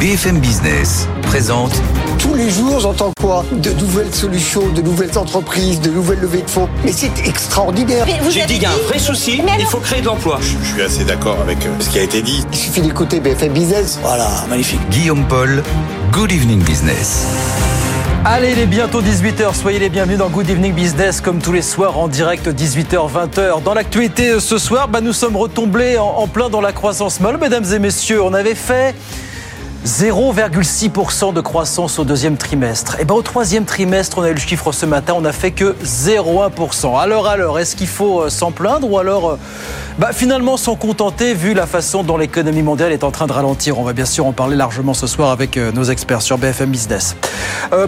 BFM Business présente Tous les jours, j'entends quoi? De nouvelles solutions, de nouvelles entreprises, de nouvelles levées de fonds. Mais c'est extraordinaire. J'ai avez dit qu'il y a un vrai souci, Mais il faut créer de l'emploi. Je suis assez d'accord avec euh, ce qui a été dit. Il suffit d'écouter BFM Business. Voilà, magnifique. Guillaume Paul, Good Evening Business. Allez, il est bientôt 18h, soyez les bienvenus dans Good Evening Business comme tous les soirs en direct 18h-20h. Dans l'actualité euh, ce soir, bah, nous sommes retombés en, en plein dans la croissance molle, mesdames et messieurs. On avait fait 0,6% de croissance au deuxième trimestre. Et ben au troisième trimestre, on a eu le chiffre ce matin, on n'a fait que 0,1%. Alors alors, est-ce qu'il faut euh, s'en plaindre ou alors euh, bah, finalement s'en contenter vu la façon dont l'économie mondiale est en train de ralentir? On va bien sûr en parler largement ce soir avec euh, nos experts sur BFM Business.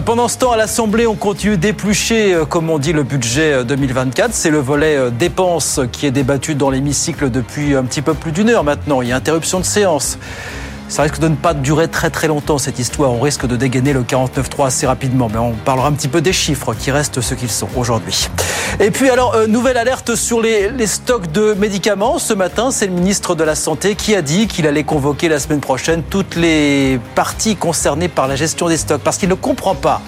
Pendant ce temps, à l'Assemblée, on continue d'éplucher, comme on dit, le budget euh, 2024. C'est le volet dépenses qui est débattu dans l'hémicycle depuis un petit peu plus d'une heure maintenant. Il y a interruption de séance. Ça risque de ne pas durer très très longtemps cette histoire. On risque de dégainer le 49.3 assez rapidement, mais on parlera un petit peu des chiffres qui restent ce qu'ils sont aujourd'hui. Et puis alors, euh, nouvelle alerte sur les, les stocks de médicaments. Ce matin, c'est le ministre de la Santé qui a dit qu'il allait convoquer la semaine prochaine toutes les parties concernées par la gestion des stocks, parce qu'il ne comprend pas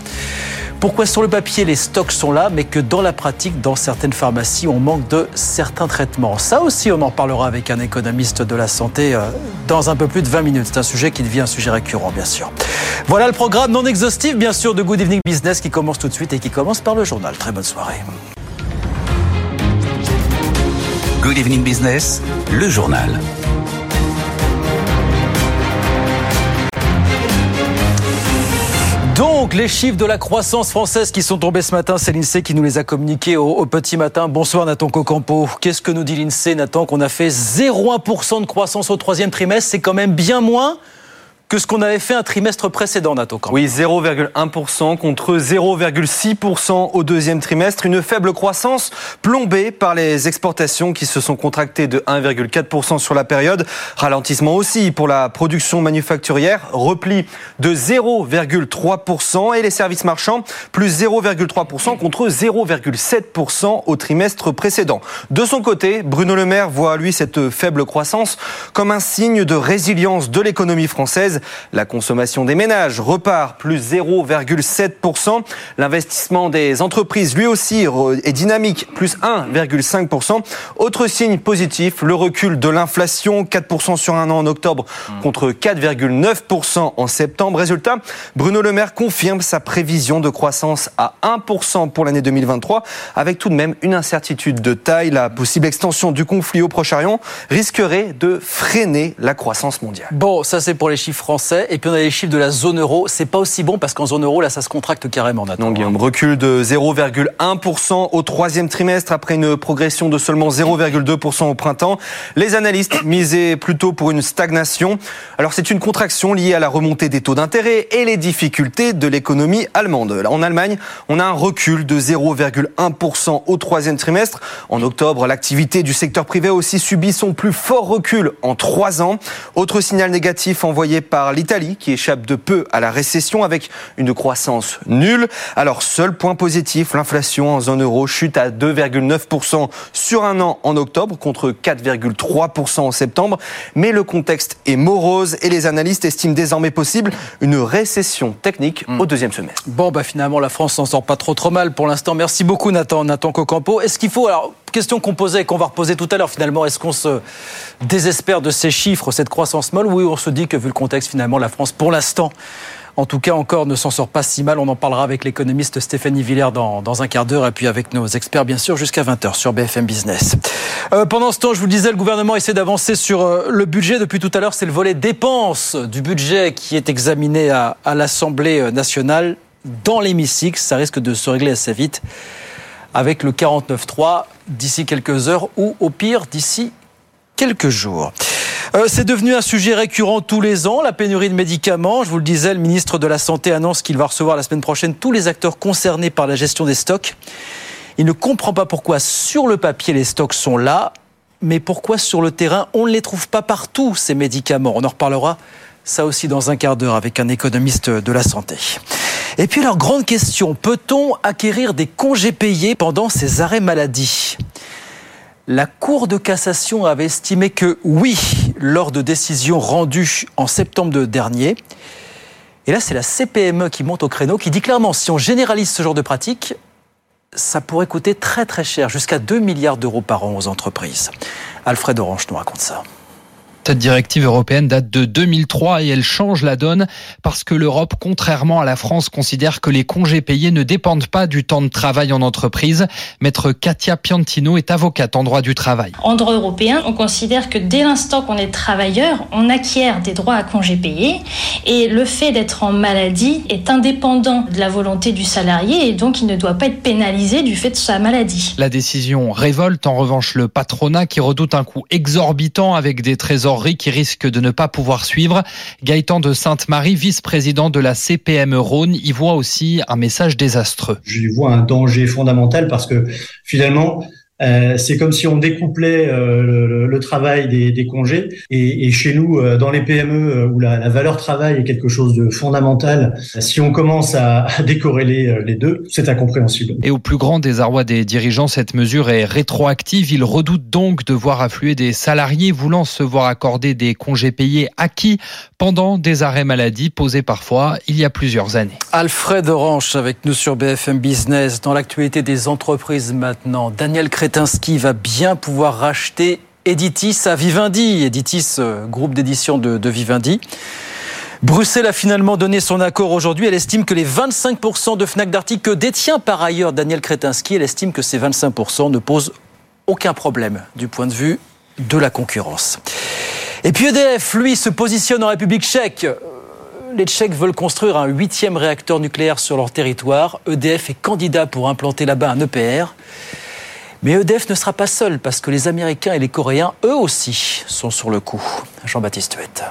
pourquoi sur le papier les stocks sont là, mais que dans la pratique, dans certaines pharmacies, on manque de certains traitements? Ça aussi, on en parlera avec un économiste de la santé euh, dans un peu plus de 20 minutes. C'est un sujet qui devient un sujet récurrent, bien sûr. Voilà le programme non exhaustif, bien sûr, de Good Evening Business qui commence tout de suite et qui commence par le journal. Très bonne soirée. Good Evening Business, le journal. Donc, les chiffres de la croissance française qui sont tombés ce matin, c'est l'INSEE qui nous les a communiqués au, petit matin. Bonsoir Nathan Cocampo. Qu'est-ce que nous dit l'INSEE, Nathan Qu'on a fait 0,1% de croissance au troisième trimestre, c'est quand même bien moins que ce qu'on avait fait un trimestre précédent, même. Oui, 0,1% contre 0,6% au deuxième trimestre. Une faible croissance plombée par les exportations qui se sont contractées de 1,4% sur la période. Ralentissement aussi pour la production manufacturière. Repli de 0,3% et les services marchands plus 0,3% contre 0,7% au trimestre précédent. De son côté, Bruno Le Maire voit lui cette faible croissance comme un signe de résilience de l'économie française. La consommation des ménages repart plus 0,7%. L'investissement des entreprises, lui aussi, est dynamique, plus 1,5%. Autre signe positif, le recul de l'inflation, 4% sur un an en octobre contre 4,9% en septembre. Résultat, Bruno Le Maire confirme sa prévision de croissance à 1% pour l'année 2023, avec tout de même une incertitude de taille. La possible extension du conflit au Proche-Orient risquerait de freiner la croissance mondiale. Bon, ça c'est pour les chiffres français. Et puis on a les chiffres de la zone euro. C'est pas aussi bon parce qu'en zone euro, là, ça se contracte carrément, Nathan. Non, Guillaume, recul de 0,1% au troisième trimestre après une progression de seulement 0,2% au printemps. Les analystes misaient plutôt pour une stagnation. Alors c'est une contraction liée à la remontée des taux d'intérêt et les difficultés de l'économie allemande. En Allemagne, on a un recul de 0,1% au troisième trimestre. En octobre, l'activité du secteur privé a aussi subi son plus fort recul en trois ans. Autre signal négatif envoyé par l'Italie qui échappe de peu à la récession avec une croissance nulle. Alors seul point positif, l'inflation en zone euro chute à 2,9% sur un an en octobre contre 4,3% en septembre. Mais le contexte est morose et les analystes estiment désormais possible une récession technique au deuxième semestre. Bon, bah finalement, la France s'en sort pas trop trop mal pour l'instant. Merci beaucoup, Nathan, Nathan Cocampo. Est-ce qu'il faut, alors, question qu'on posait et qu'on va reposer tout à l'heure, finalement, est-ce qu'on se désespère de ces chiffres, cette croissance molle? Oui, on se dit que vu le contexte, finalement, la France, pour l'instant, en tout cas, encore ne s'en sort pas si mal. On en parlera avec l'économiste Stéphanie Villers dans, dans un quart d'heure et puis avec nos experts, bien sûr, jusqu'à 20h sur BFM Business. Euh, pendant ce temps, je vous le disais, le gouvernement essaie d'avancer sur euh, le budget. Depuis tout à l'heure, c'est le volet dépenses du budget qui est examiné à, à l'Assemblée nationale dans l'hémicycle. Ça risque de se régler assez vite avec le 49.3 d'ici quelques heures ou au pire d'ici quelques jours. Euh, c'est devenu un sujet récurrent tous les ans, la pénurie de médicaments. Je vous le disais, le ministre de la Santé annonce qu'il va recevoir la semaine prochaine tous les acteurs concernés par la gestion des stocks. Il ne comprend pas pourquoi sur le papier les stocks sont là, mais pourquoi sur le terrain on ne les trouve pas partout, ces médicaments. On en reparlera ça aussi dans un quart d'heure avec un économiste de la santé. Et puis alors, grande question, peut-on acquérir des congés payés pendant ces arrêts maladie? La Cour de cassation avait estimé que oui, lors de décisions rendues en septembre dernier. Et là, c'est la CPME qui monte au créneau, qui dit clairement, si on généralise ce genre de pratique, ça pourrait coûter très très cher, jusqu'à 2 milliards d'euros par an aux entreprises. Alfred Orange nous raconte ça. Cette directive européenne date de 2003 et elle change la donne parce que l'Europe, contrairement à la France, considère que les congés payés ne dépendent pas du temps de travail en entreprise. Maître Katia Piantino est avocate en droit du travail. En droit européen, on considère que dès l'instant qu'on est travailleur, on acquiert des droits à congés payés et le fait d'être en maladie est indépendant de la volonté du salarié et donc il ne doit pas être pénalisé du fait de sa maladie. La décision révolte en revanche le patronat qui redoute un coût exorbitant avec des trésors qui risque de ne pas pouvoir suivre. Gaëtan de Sainte-Marie, vice-président de la CPM Rhône, y voit aussi un message désastreux. Je vois un danger fondamental parce que finalement, euh, c'est comme si on découplait euh, le, le, travail des, des congés. Et, et, chez nous, euh, dans les PME, où la, la, valeur travail est quelque chose de fondamental, si on commence à, à décorréler les deux, c'est incompréhensible. Et au plus grand désarroi des dirigeants, cette mesure est rétroactive. Ils redoutent donc de voir affluer des salariés voulant se voir accorder des congés payés acquis pendant des arrêts maladie posés parfois il y a plusieurs années. Alfred Orange avec nous sur BFM Business. Dans l'actualité des entreprises maintenant, Daniel Cré Kretinsky va bien pouvoir racheter Editis à Vivendi. Editis, euh, groupe d'édition de, de, Vivendi. Bruxelles a finalement donné son accord aujourd'hui. Elle estime que les 25% de Fnac Darty que détient par ailleurs Daniel Kretinsky, elle estime que ces 25% ne posent aucun problème du point de vue de la concurrence. Et puis EDF, lui, se positionne en République tchèque. Les Tchèques veulent construire un huitième réacteur nucléaire sur leur territoire. EDF est candidat pour implanter là-bas un EPR. Mais EDF ne sera pas seul parce que les Américains et les Coréens, eux aussi, sont sur le coup. Jean-Baptiste Huette.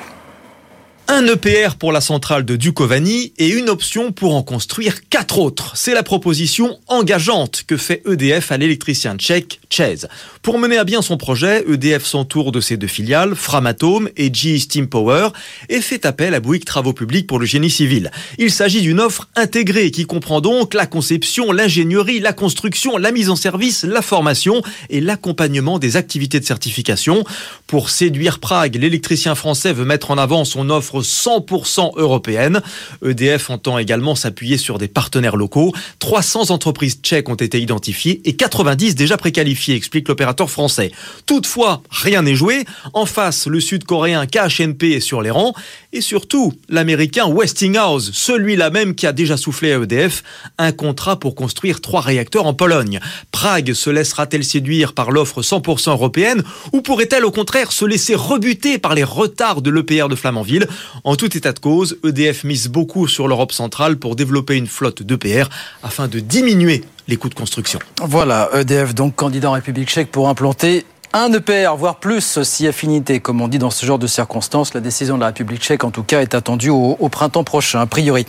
Un EPR pour la centrale de Dukovany et une option pour en construire quatre autres. C'est la proposition engageante que fait EDF à l'électricien tchèque Chez. Pour mener à bien son projet, EDF s'entoure de ses deux filiales, Framatome et GE Steam Power, et fait appel à Bouygues Travaux Publics pour le génie civil. Il s'agit d'une offre intégrée qui comprend donc la conception, l'ingénierie, la construction, la mise en service, la formation et l'accompagnement des activités de certification. Pour séduire Prague, l'électricien français veut mettre en avant son offre 100% européenne. EDF entend également s'appuyer sur des partenaires locaux. 300 entreprises tchèques ont été identifiées et 90 déjà préqualifiées, explique l'opérateur français. Toutefois, rien n'est joué. En face, le sud-coréen KHNP est sur les rangs et surtout, l'américain Westinghouse, celui-là même qui a déjà soufflé à EDF un contrat pour construire trois réacteurs en Pologne. Prague se laissera-t-elle séduire par l'offre 100% européenne ou pourrait-elle au contraire se laisser rebuter par les retards de l'EPR de Flamanville? En tout état de cause, EDF mise beaucoup sur l'Europe centrale pour développer une flotte d'EPR afin de diminuer les coûts de construction. Voilà, EDF donc candidat en République tchèque pour implanter un EPR, voire plus, si affinité, comme on dit dans ce genre de circonstances. La décision de la République tchèque, en tout cas, est attendue au, printemps prochain, a priori.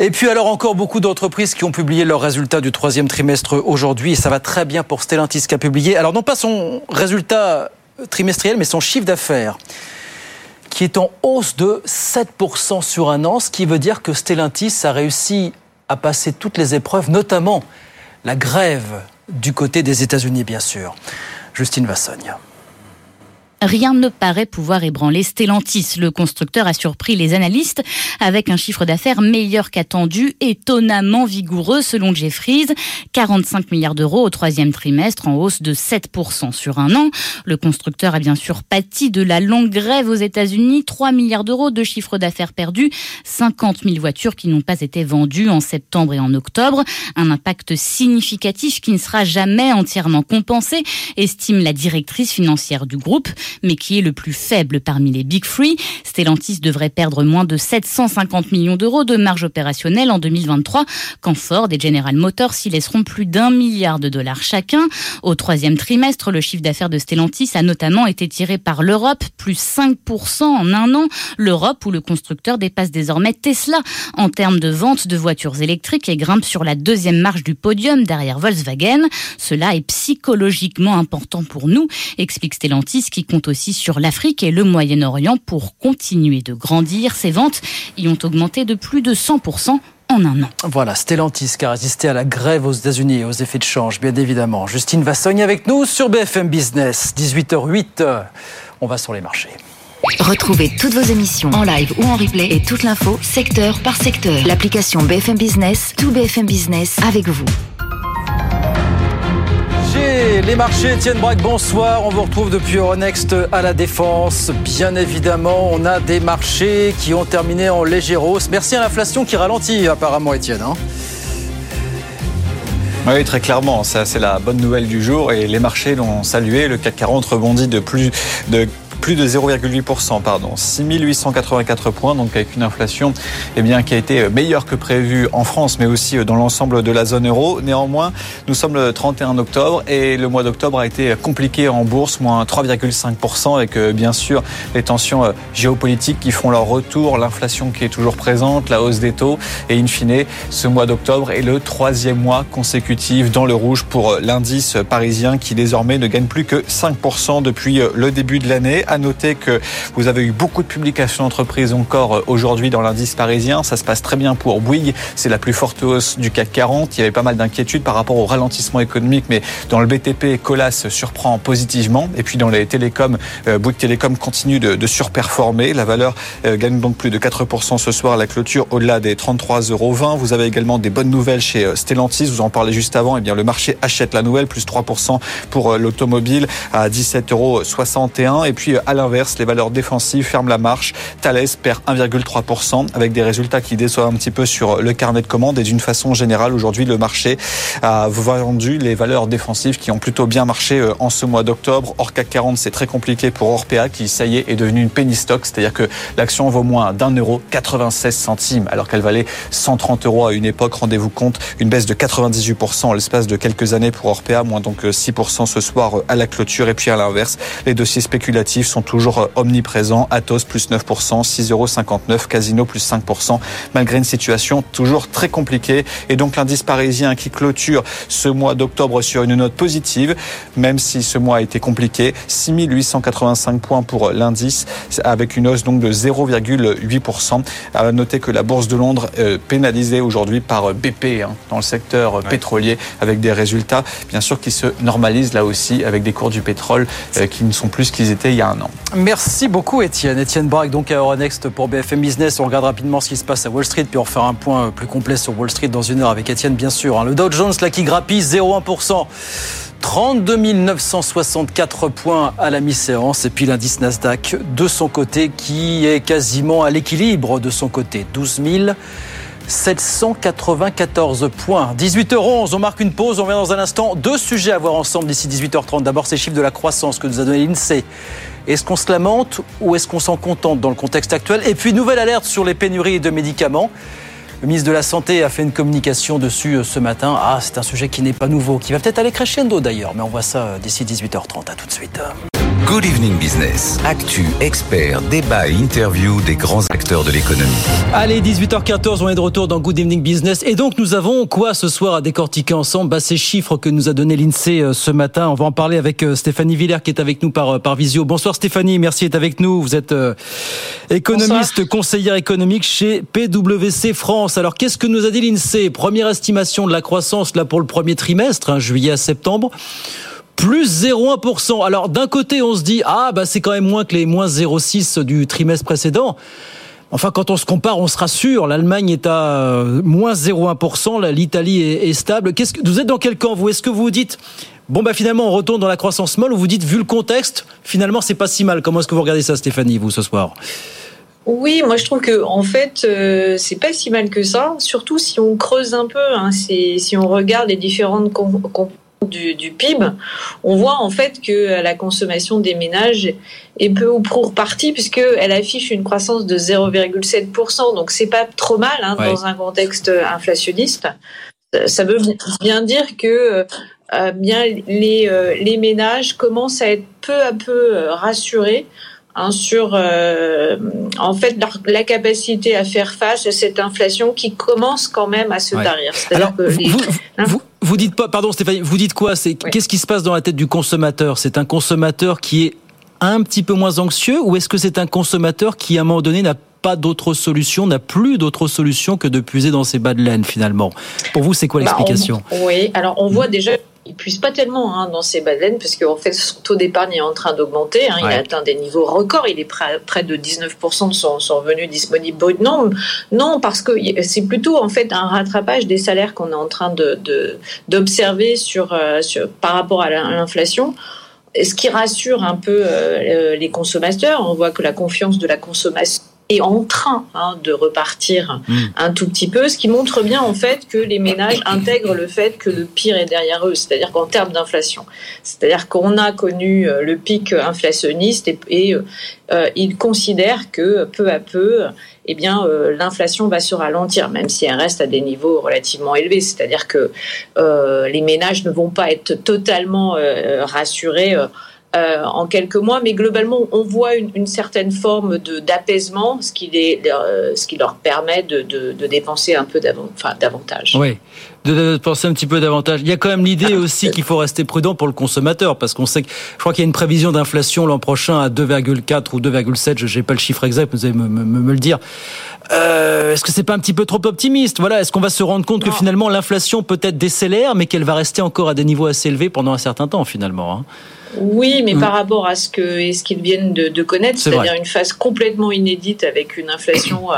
Et puis alors encore beaucoup d'entreprises qui ont publié leurs résultats du troisième trimestre aujourd'hui, et ça va très bien pour Stellantis qui a publié. Alors non pas son résultat trimestriel, mais son chiffre d'affaires qui est en hausse de 7% sur un an, ce qui veut dire que Stellantis a réussi à passer toutes les épreuves, notamment la grève du côté des États-Unis, bien sûr. Justine Vassogne. Rien ne paraît pouvoir ébranler Stellantis. Le constructeur a surpris les analystes avec un chiffre d'affaires meilleur qu'attendu, étonnamment vigoureux selon Jeffries. 45 milliards d'euros au troisième trimestre en hausse de 7% sur un an. Le constructeur a bien sûr pâti de la longue grève aux États-Unis. 3 milliards d'euros de chiffre d'affaires perdu. 50 000 voitures qui n'ont pas été vendues en septembre et en octobre. Un impact significatif qui ne sera jamais entièrement compensé, estime la directrice financière du groupe. Mais qui est le plus faible parmi les Big Free. Stellantis devrait perdre moins de 750 millions d'euros de marge opérationnelle en 2023, quand Ford et General Motors s'y laisseront plus d'un milliard de dollars chacun. Au troisième trimestre, le chiffre d'affaires de Stellantis a notamment été tiré par l'Europe, plus 5% en un an. L'Europe où le constructeur dépasse désormais Tesla en termes de vente de voitures électriques et grimpe sur la deuxième marche du podium derrière Volkswagen. Cela est psychologiquement important pour nous, explique Stellantis qui compte aussi sur l'Afrique et le Moyen-Orient pour continuer de grandir. Ses ventes y ont augmenté de plus de 100% en un an. Voilà, Stellantis qui a résisté à la grève aux États-Unis et aux effets de change, bien évidemment. Justine Vassogne avec nous sur BFM Business, 18h08. On va sur les marchés. Retrouvez toutes vos émissions en live ou en replay et toute l'info secteur par secteur. L'application BFM Business, tout BFM Business avec vous. Les marchés, Étienne Braque, bonsoir. On vous retrouve depuis Euronext à la Défense. Bien évidemment, on a des marchés qui ont terminé en légère hausse. Merci à l'inflation qui ralentit apparemment, Étienne. Hein. oui, très clairement, ça c'est la bonne nouvelle du jour et les marchés l'ont salué. Le CAC 40 rebondit de plus de plus de 0,8%, pardon, 6884 points, donc avec une inflation eh bien, qui a été meilleure que prévu en France, mais aussi dans l'ensemble de la zone euro. Néanmoins, nous sommes le 31 octobre et le mois d'octobre a été compliqué en bourse, moins 3,5%, avec euh, bien sûr les tensions euh, géopolitiques qui font leur retour, l'inflation qui est toujours présente, la hausse des taux, et in fine, ce mois d'octobre est le troisième mois consécutif dans le rouge pour euh, l'indice parisien qui désormais ne gagne plus que 5% depuis le début de l'année. À noter que vous avez eu beaucoup de publications d'entreprises encore euh, aujourd'hui dans l'indice parisien. Ça se passe très bien pour Bouygues. C'est la plus forte hausse du CAC 40. Il y avait pas mal d'inquiétudes par rapport au ralentissement économique, mais dans le BTP, Colas surprend positivement. Et puis dans les télécoms, euh, Bouygues Télécom continue de, surperformer. La valeur euh, gagne donc plus de 4% ce soir à la clôture au-delà des 33,20 euros. Vous avez également des bonnes nouvelles chez Stellantis. Vous en parlez juste avant. Eh bien, le marché achète la nouvelle, plus 3% pour l'automobile à 17,61 euros. Et puis à l'inverse, les valeurs défensives ferment la marche. Thales perd 1,3% avec des résultats qui déçoivent un petit peu sur le carnet de commandes et d'une façon générale, aujourd'hui, le marché a vendu les valeurs défensives qui ont plutôt bien marché euh, en ce mois d'octobre. Or CAC 40, c'est très compliqué pour Orpea qui, ça y est, est devenu une penny stock, c'est-à-dire que l'action vaut moins d'un euro 96 centimes alors qu'elle valait 130 euros à une époque. Rendez-vous compte, une baisse de 98% en l'espace de quelques années pour Orpea, moins donc 6% euh, ce soir euh, à la clôture. Et puis à l'inverse, les dossiers spéculatifs sont toujours euh, omniprésents. Atos plus 9%, 6,59 euros. Casino plus 5%, malgré une situation toujours très compliquée. Et donc l'indice parisien qui clôture ce mois d'octobre sur une note positive, même si ce mois a été compliqué. 6885 points pour l'indice, avec une hausse donc de 0,8%. À noter que la bourse de Londres est pénalisée aujourd'hui par BP hein, dans le secteur pétrolier, avec des résultats bien sûr qui se normalisent là aussi, avec des cours du pétrole euh, qui ne sont plus ce qu'ils étaient il y a un Merci beaucoup Étienne. Étienne Braque donc à Euronext pour BFM Business. On regarde rapidement ce qui se passe à Wall Street puis on refait un point plus complet sur Wall Street dans une heure avec Étienne bien sûr. Hein. Le Dow Jones là qui grappille 0,1%. 32 964 points à la mi-séance et puis l'indice Nasdaq de son côté qui est quasiment à l'équilibre de son côté. 12 794 points. 18h11, on marque une pause, on revient dans un instant. Deux sujets à voir ensemble d'ici 18h30. D'abord, ces chiffres de la croissance que nous a donné l'INSEE. Est-ce qu'on se lamente ou est-ce qu'on s'en contente dans le contexte actuel Et puis, nouvelle alerte sur les pénuries de médicaments. Le ministre de la Santé a fait une communication dessus euh, ce matin. Ah, c'est un sujet qui n'est pas nouveau, qui va peut-être aller crescendo d'ailleurs, mais on voit ça euh, d'ici 18h30. À tout de suite. Good Evening Business. Actu, expert, débat et interview des grands acteurs de l'économie. Allez, 18h14, on est de retour dans Good Evening Business. Et donc, nous avons quoi ce soir à décortiquer ensemble? Bah, Ces chiffres que nous a donné l'INSEE euh, ce matin. On va en parler avec euh, Stéphanie Villers qui est avec nous par, euh, par visio. Bonsoir Stéphanie, merci d'être avec nous. Vous êtes économiste, conseillère économique chez PwC France. Alors, qu'est-ce que nous a dit l'INSEE? Première estimation de la croissance là pour le premier trimestre, hein, juillet à septembre plus 0,1%. Alors d'un côté, on se dit ah bah c'est quand même moins que les moins 0,6 du trimestre précédent. Enfin, quand on se compare, on se rassure. L'Allemagne est à euh, moins 0,1%, l'Italie est, stable. Qu'est-ce que vous êtes dans quel camp vous? Est-ce que vous dites bon bah finalement on retourne dans la croissance molle ou vous dites vu le contexte, finalement c'est pas si mal? Comment est-ce que vous regardez ça, Stéphanie, vous ce soir? Oui, moi je trouve que en fait euh, c'est pas si mal que ça, surtout si on creuse un peu. Hein, si on regarde les différentes du, du, PIB, on voit en fait que la consommation des ménages est peu ou prou repartie puisqu'elle affiche une croissance de 0,7%. Donc c'est pas trop mal hein, ouais. dans un contexte inflationniste. Ça veut bien dire que euh, bien les, euh, les ménages commencent à être peu à peu euh, rassurés Hein, sur euh, en fait la capacité à faire face à cette inflation qui commence quand même à se Ouais. tarir. Alors, que vous, les- vous- hein vous- vous dites pas, pardon Stéphanie, vous dites quoi? C'est qu'est-ce qui se passe dans la tête du consommateur? C'est un consommateur qui est un petit peu moins anxieux ou est-ce que c'est un consommateur qui à un moment donné n'a pas d'autre solution, n'a plus d'autre solution que de puiser dans ses bas de laine finalement? Pour vous, c'est quoi Bah, l'explication? on- Oui, alors on voit déjà il puise pas tellement hein, dans ses baleines parce qu'en fait son taux d'épargne est en train d'augmenter. hein, Il a atteint des niveaux records. Il est près, près de 19% de son, son revenu disponible brut. Non, non, parce que c'est plutôt en fait un rattrapage des salaires qu'on est en train de de- d'observer sur, euh, sur par rapport à l'inflation. Ce qui rassure un peu euh, les consommateurs, on voit que la confiance de la consommation est en train hein, de repartir un tout petit peu, ce qui montre bien en fait que les ménages intègrent le fait que le pire est derrière eux, c'est-à-dire qu'en termes d'inflation, c'est-à-dire qu'on a connu euh, le pic inflationniste et, et euh, euh, ils considèrent que peu à peu, eh bien, euh, l'inflation va se ralentir, même si elle reste à des niveaux relativement élevés. C'est-à-dire que euh, les ménages ne vont pas être totalement rassurés. Euh, en quelques mois, mais globalement, on voit une, une certaine forme d'apaisement, ce qui les, euh, ce qui leur permet de, de, de dépenser un peu davant- enfin, davantage. Oui, de, de penser un petit peu davantage. Il y a quand même l'idée aussi qu'il faut rester prudent pour le consommateur, parce qu'on sait que je crois qu'il y a une prévision d'inflation l'an prochain à 2,4 ou 2,7, je n'ai pas le chiffre exact, vous allez me, me, me le dire. Euh, Est-ce que c'est pas un petit peu trop optimiste? Voilà, est-ce qu'on va se rendre compte que finalement l'inflation peut-être décélère, mais qu'elle va rester encore à des niveaux assez élevés pendant un certain temps finalement hein? Oui, mais Mm. par rapport à ce que et ce qu'ils viennent de, de connaître, C'est c'est-à-dire une phase complètement inédite avec une inflation euh,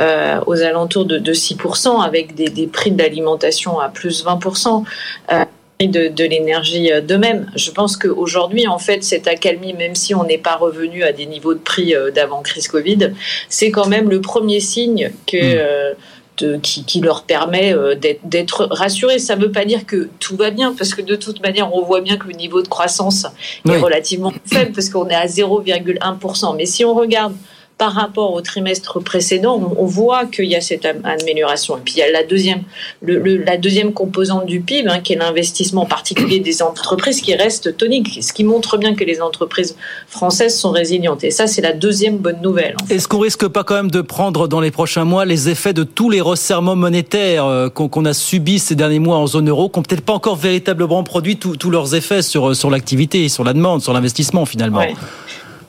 euh, aux alentours de, de 6%, avec des, des prix d'alimentation à plus 20%. Euh, prix de, de l'énergie euh, de même. Je pense qu'aujourd'hui, en fait, cette accalmie, même si on n'est pas revenu à des niveaux de prix d'avant crise Covid, c'est quand même le premier signe que euh, de- qui, qui leur permet euh, d'être- d'être rassurés. Ça ne veut pas dire que tout va bien, parce que de toute manière, on voit bien que le niveau de croissance Oui. est relativement faible, parce qu'on est à 0,1%. Mais si on regarde par rapport au trimestre précédent, on, voit qu'il y a cette am- amélioration. Et puis il y a la deuxième, le, le- la deuxième composante du PIB, hein, qui est l'investissement en particulier des entreprises, qui reste tonique, ce qui montre bien que les entreprises françaises sont résilientes. Et ça, c'est la deuxième bonne nouvelle. en fait. Est-ce qu'on risque pas quand même de prendre dans les prochains mois les effets de tous les resserrements monétaires euh, qu'on a subis ces derniers mois en zone euro, qui n'ont peut-être pas encore véritablement produit tous tous leurs effets sur, sur l'activité, sur la demande, sur l'investissement finalement? Ouais.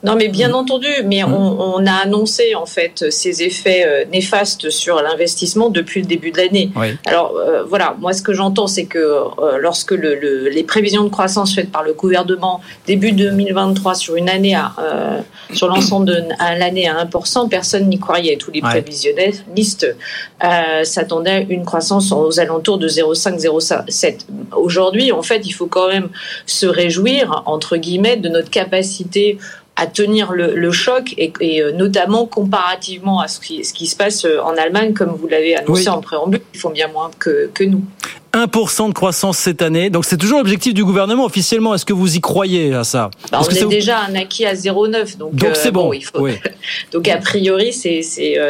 Non, mais bien entendu, mais on, on a annoncé en fait ces effets euh, néfastes sur l'investissement depuis le début de l'année. Oui. Alors euh, voilà, moi ce que j'entends, c'est que euh, lorsque le, le- les prévisions de croissance faites par le gouvernement début 2023 sur une année à euh, sur l'ensemble de l'année à 1%, personne n'y croyait. Tous les Ouais. prévisionnistes s'attendaient à une croissance aux alentours de 0,5-0,7. Aujourd'hui, en fait, il faut quand même se réjouir entre guillemets de notre capacité à tenir le, le choc et, et, euh, notamment comparativement à ce qui, ce qui se passe euh, en Allemagne, comme vous l'avez annoncé Oui. en préambule, ils font bien moins que, que nous. 1% de croissance cette année, donc c'est toujours l'objectif du gouvernement officiellement. Est-ce que vous y croyez à ça Bah, on que est ça déjà un acquis à 0,9, donc Donc euh, c'est bon. il faut... oui. donc a priori c'est,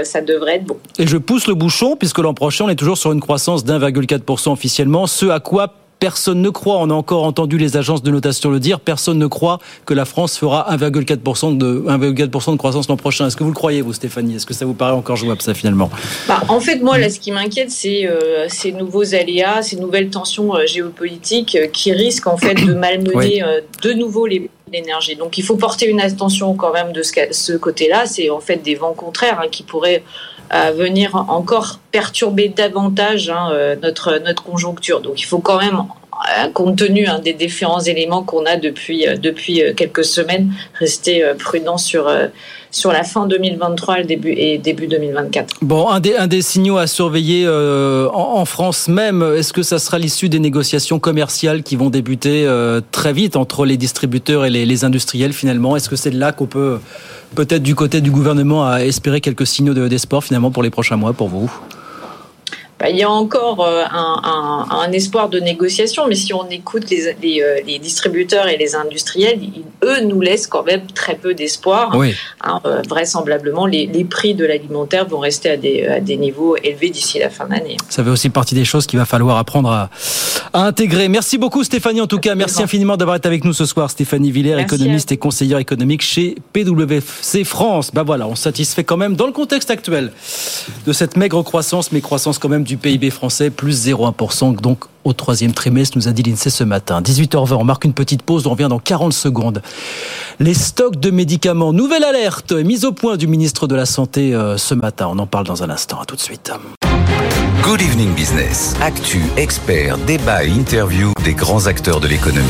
ça devrait être bon. Et je pousse le bouchon puisque l'an prochain on est toujours sur une croissance d'1,4% officiellement, ce à quoi personne ne croit. On a encore entendu les agences de notation le dire. Personne ne croit que la France fera 1,4% de 1,4% de croissance l'an prochain. Est-ce que vous le croyez vous, Stéphanie? Est-ce que ça vous paraît encore jouable ça finalement? Bah, en fait, moi, là, ce qui m'inquiète, c'est euh, ces nouveaux aléas, ces nouvelles tensions euh, géopolitiques euh, qui risquent en fait de malmener Oui. euh, de nouveau les l'énergie. Donc, il faut porter une attention quand même de ce côté-là. C'est en fait des vents contraires hein, qui pourraient euh, venir encore perturber davantage hein, euh, notre notre conjoncture. Donc, il faut quand même euh, compte tenu hein, des différents éléments qu'on a depuis euh, depuis quelques semaines, rester prudent sur sur la fin 2023 et début et début 2024. Bon, un des, un des signaux à surveiller en, France même, est-ce que ça sera l'issue des négociations commerciales qui vont débuter très vite entre les distributeurs et les, industriels finalement? Est-ce que c'est là qu'on peut, peut-être du côté du gouvernement, à espérer quelques signaux de- d'espoir finalement pour les prochains mois pour vous? Bah, il y a encore euh, un, un, un, espoir de négociation, mais si on écoute les, les, euh, les, distributeurs et les industriels, eux nous laissent quand même très peu d'espoir. Oui. Hein, euh, vraisemblablement, les, les, prix de l'alimentaire vont rester à des, à des niveaux élevés d'ici la fin d'année. Ça fait aussi partie des choses qu'il va falloir apprendre à, à, intégrer. Merci beaucoup Stéphanie en tout cas. Merci infiniment d'avoir été avec nous ce soir. Stéphanie Villers, économiste et conseillère économique chez PwC France. Bah voilà, on satisfait quand même dans le contexte actuel de cette maigre croissance, mais croissance quand même du PIB français, plus 0,1%, donc au troisième trimestre, nous a dit l'INSEE ce matin. 18h20, on marque une petite pause, on revient dans 40 secondes. Les stocks de médicaments, nouvelle alerte, mise au point du ministre de la Santé euh, ce matin. On en parle dans un instant, à tout de suite. Good Evening Business. Actu, expert, débat et interview des grands acteurs de l'économie.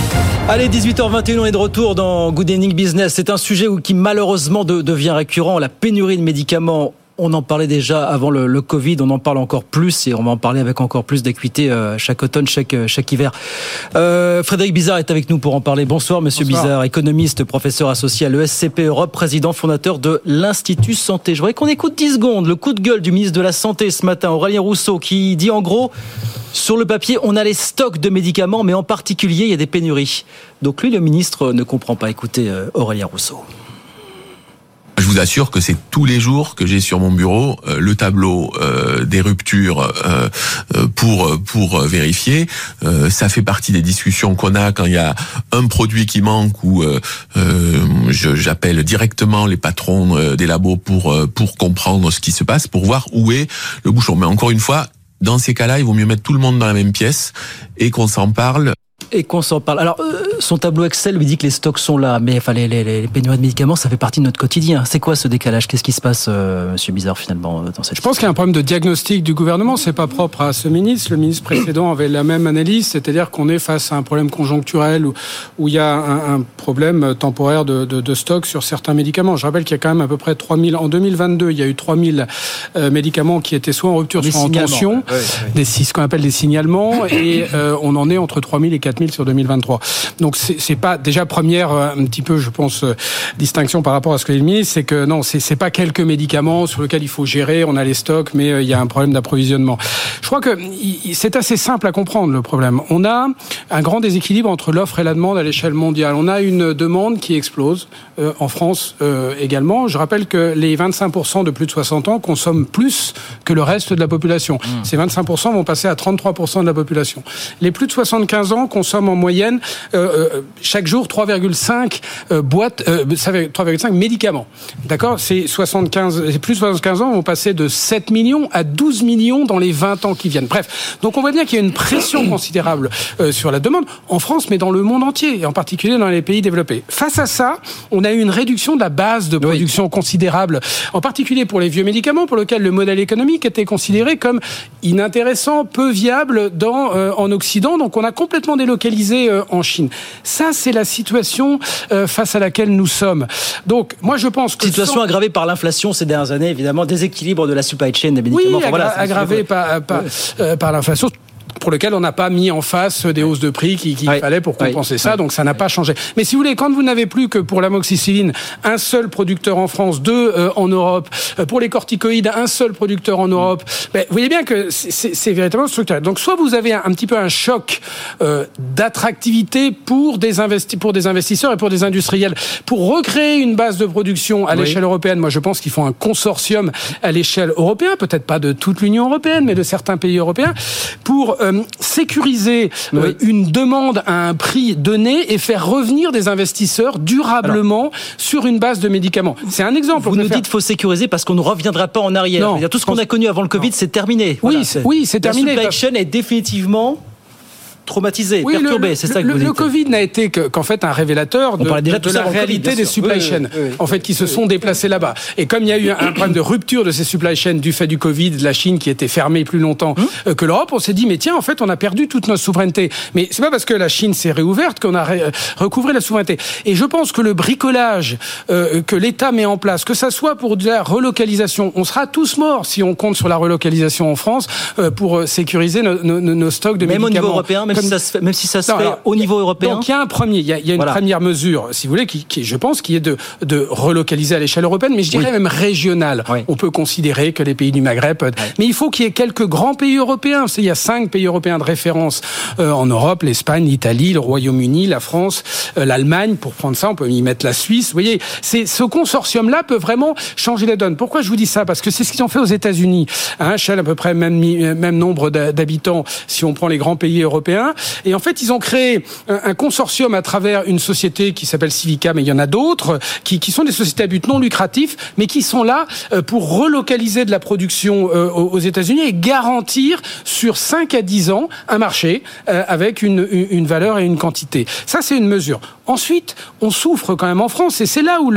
Allez, 18h21, on est de retour dans Good Evening Business. C'est un sujet qui malheureusement devient récurrent, la pénurie de médicaments on en parlait déjà avant le, le, Covid, on en parle encore plus et on va en parler avec encore plus d'acuité euh, chaque automne, chaque, euh, chaque hiver. Euh, Frédéric Bizarre est avec nous pour en parler. Bonsoir, monsieur Bonsoir. Bizarre, économiste, professeur associé à l'ESCP Europe, président fondateur de l'Institut Santé. Je voudrais qu'on écoute 10 secondes le coup de gueule du ministre de la Santé ce matin, Aurélien Rousseau, qui dit en gros, sur le papier, on a les stocks de médicaments, mais en particulier, il y a des pénuries. Donc lui, le ministre, ne comprend pas. Écoutez, Aurélien Rousseau. Je vous assure que c'est tous les jours que j'ai sur mon bureau euh, le tableau euh, des ruptures euh, pour pour vérifier. ça fait partie des discussions qu'on a quand il y a un produit qui manque ou j'appelle directement les patrons des labos pour pour comprendre ce qui se passe, pour voir où est le bouchon. Mais encore une fois, dans ces cas-là, il vaut mieux mettre tout le monde dans la même pièce et qu'on s'en parle et qu'on s'en parle. Alors, euh, son tableau Excel lui dit que les stocks sont là, mais enfin, les, les, les, pénuries de médicaments, ça fait partie de notre quotidien. C'est quoi ce décalage? Qu'est-ce qui se passe, euh, Monsieur Bizarre, finalement, dans cette Je pense qu'il y a un problème de diagnostic du gouvernement. C'est pas propre à ce ministre. Le ministre précédent avait la même analyse, c'est-à-dire qu'on est face à un problème conjoncturel où, où il y a un, un problème temporaire de, de, de, stock sur certains médicaments. Je rappelle qu'il y a quand même à peu près 3000. En 2022, il y a eu 3000 euh, médicaments qui étaient soit en rupture, des soit en tension, oui, oui. des ce qu'on appelle des signalements, et euh, on en est entre 3000 et 4000 sur 2023. Donc c'est pas déjà première un petit peu, je pense, distinction par rapport à ce que dit c'est que non, c'est pas quelques médicaments sur lesquels il faut gérer. On a les stocks, mais il y a un problème d'approvisionnement. Je crois que c'est assez simple à comprendre le problème. On a un grand déséquilibre entre l'offre et la demande à l'échelle mondiale. On a une demande qui explose euh, en France euh, également. Je rappelle que les 25% de plus de 60 ans consomment plus que le reste de la population. Mmh. Ces 25% vont passer à 33% de la population. Les plus de 75 ans consomment en moyenne euh, euh, chaque jour 3,5 euh, boîtes, euh, 3,5 médicaments. D'accord? C'est 75, plus de 75 ans vont passer de 7 millions à 12 millions dans les 20 ans qui viennent. Bref, donc on voit bien qu'il y a une pression considérable euh, sur la demande en France, mais dans le monde entier, et en particulier dans les pays développés. Face à ça, on a eu une réduction de la base de production oui. considérable, en particulier pour les vieux médicaments, pour lesquels le modèle économique était considéré comme inintéressant, peu viable dans, euh, en Occident. Donc on a complètement délocalisé euh, en Chine. Ça, c'est la situation euh, face à laquelle nous sommes. Donc, moi, je pense que situation sans... aggravée par l'inflation ces dernières années, évidemment, déséquilibre de la supply chain des médicaments. Oui, enfin, voilà, aggravée par, par, euh, par l'inflation pour lequel on n'a pas mis en face des hausses de prix qu'il qu oui. fallait pour compenser oui. ça, donc ça n'a pas changé. Mais si vous voulez, quand vous n'avez plus que pour l'amoxicilline un seul producteur en France, deux euh, en Europe, euh, pour les corticoïdes un seul producteur en Europe, ben, vous voyez bien que c'est véritablement structurel. Donc soit vous avez un, un petit peu un choc euh, d'attractivité pour des pour des investisseurs et pour des industriels, pour recréer une base de production à l'échelle européenne. Moi, je pense qu'il faut un consortium à l'échelle européenne, peut-être pas de toute l'Union européenne, mais de certains pays européens, pour euh, sécuriser oui. euh, une demande à un prix donné et faire revenir des investisseurs durablement Alors, sur une base de médicaments. C'est un exemple. Vous nous faire... dites faut sécuriser parce qu'on ne reviendra pas en arrière. Non, tout ce qu'on a connu avant le Covid, c'est terminé. Oui, voilà, oui, c'est terminé. La supply chain est définitivement traumatisé, oui, perturbé, c'est ça que le, vous dites. Le Covid n'a été qu'en fait un révélateur de, de, de la réalité COVID, des supply chains, oui, oui, en fait, qui se sont déplacés là-bas. Et comme il y a eu un problème de rupture de ces supply chains du fait du Covid, de la Chine qui était fermée plus longtemps hum? que l'Europe, on s'est dit mais tiens, en fait, on a perdu toute notre souveraineté. Mais c'est pas parce que la Chine s'est réouverte qu'on a ré recouvré la souveraineté. Et je pense que le bricolage euh, que l'État met en place, que ça soit pour de la relocalisation, on sera tous morts si on compte sur la relocalisation en France euh, pour sécuriser nos, nos, nos stocks de même médicaments. Au niveau européen, même même, si ça se fait, même si ça se fait au niveau européen. Donc il y a un premier, il y a, y a une première mesure, si vous voulez, qui, qui, je pense, qui est de, de relocaliser à l'échelle européenne, mais je dirais même régionale. On peut considérer que les pays du Maghreb, mais il faut qu'il y ait quelques grands pays européens. Il y a cinq pays européens de référence euh, en Europe l'Espagne, l'Italie, le Royaume-Uni, la France, euh, l'Allemagne. Pour prendre ça, on peut y mettre la Suisse. Vous voyez, c'est ce consortium-là peut vraiment changer la donne. Pourquoi je vous dis ça? Parce que c'est ce qu'ils ont fait aux États-Unis. Hein, à peu près même même nombre d'habitants si on prend les grands pays européens. Et en fait, ils ont créé un, consortium à travers une société qui s'appelle Civica, mais il y en a d'autres qui, sont des sociétés à but non lucratif, mais qui sont là euh, pour relocaliser de la production aux États-Unis et garantir sur 5 à 10 ans un marché avec une, une valeur et une quantité. Ça, c'est une mesure. Ensuite, on souffre quand même en France, et c'est là où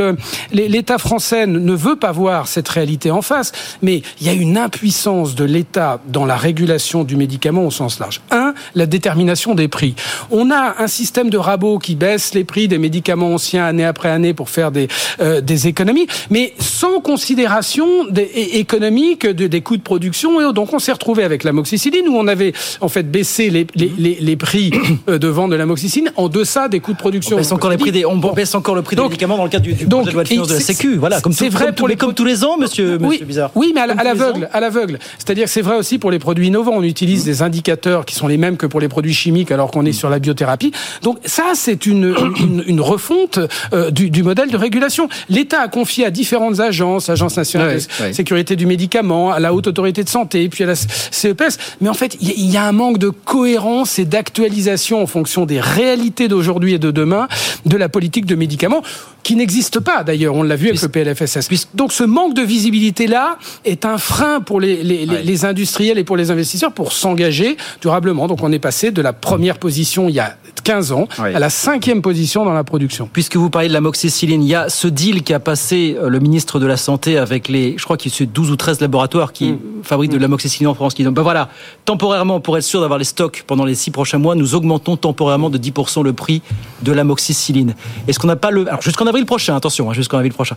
l'État français ne veut pas voir cette réalité en face. Mais il y a une impuissance de l'État dans la régulation du médicament au sens large. Un, la détermination des prix. On a un système de rabot qui baisse les prix des médicaments anciens année après année pour faire des, euh, économies, mais sans considération économique de, des coûts de production. Et donc on s'est retrouvé avec l'amoxicilline où on avait en fait baissé les, les prix euh, de vente de l'amoxicilline en deçà des coûts de production baisse encore les prix des, on baisse encore le prix des médicaments dans le cadre du, du projet de loi de finances de la Sécu. Voilà, comme c'est vrai pour les comme tous les ans, monsieur, oui, monsieur Bizarre. Oui, mais à, l'aveugle, à l'aveugle. C'est-à-dire que c'est vrai aussi pour les produits innovants. On utilise des indicateurs qui sont les mêmes que pour les produits chimiques, alors qu'on est sur la biothérapie. Donc ça, c'est une, une, une, refonte euh, du, du, modèle de régulation. L'État a confié à différentes agences, Agence nationale de sécurité du médicament, à la haute autorité de santé, puis à la CEPS. Mais en fait, il y, y a un manque de cohérence et d'actualisation en fonction des réalités d'aujourd'hui et de demain de la politique de médicaments qui n'existe pas d'ailleurs, on l'a vu avec le PLFSS. Donc ce manque de visibilité-là est un frein pour les, les, les, industriels et pour les investisseurs pour s'engager durablement. Donc on est passé de la première position il y a 15 ans à la cinquième position dans la production. Puisque vous parlez de la moxicilline, il y a ce deal qui a passé euh, le ministre de la Santé avec les, je crois qu'il y a 12 ou 13 laboratoires qui mm. fabriquent de la moxicilline en France, qui disent, ben voilà, temporairement, pour être sûr d'avoir les stocks pendant les six prochains mois, nous augmentons temporairement de 10% le prix de la moxicilline. Est-ce qu'on n'a pas le, alors jusqu'en avril prochain, attention, hein, jusqu'en avril prochain.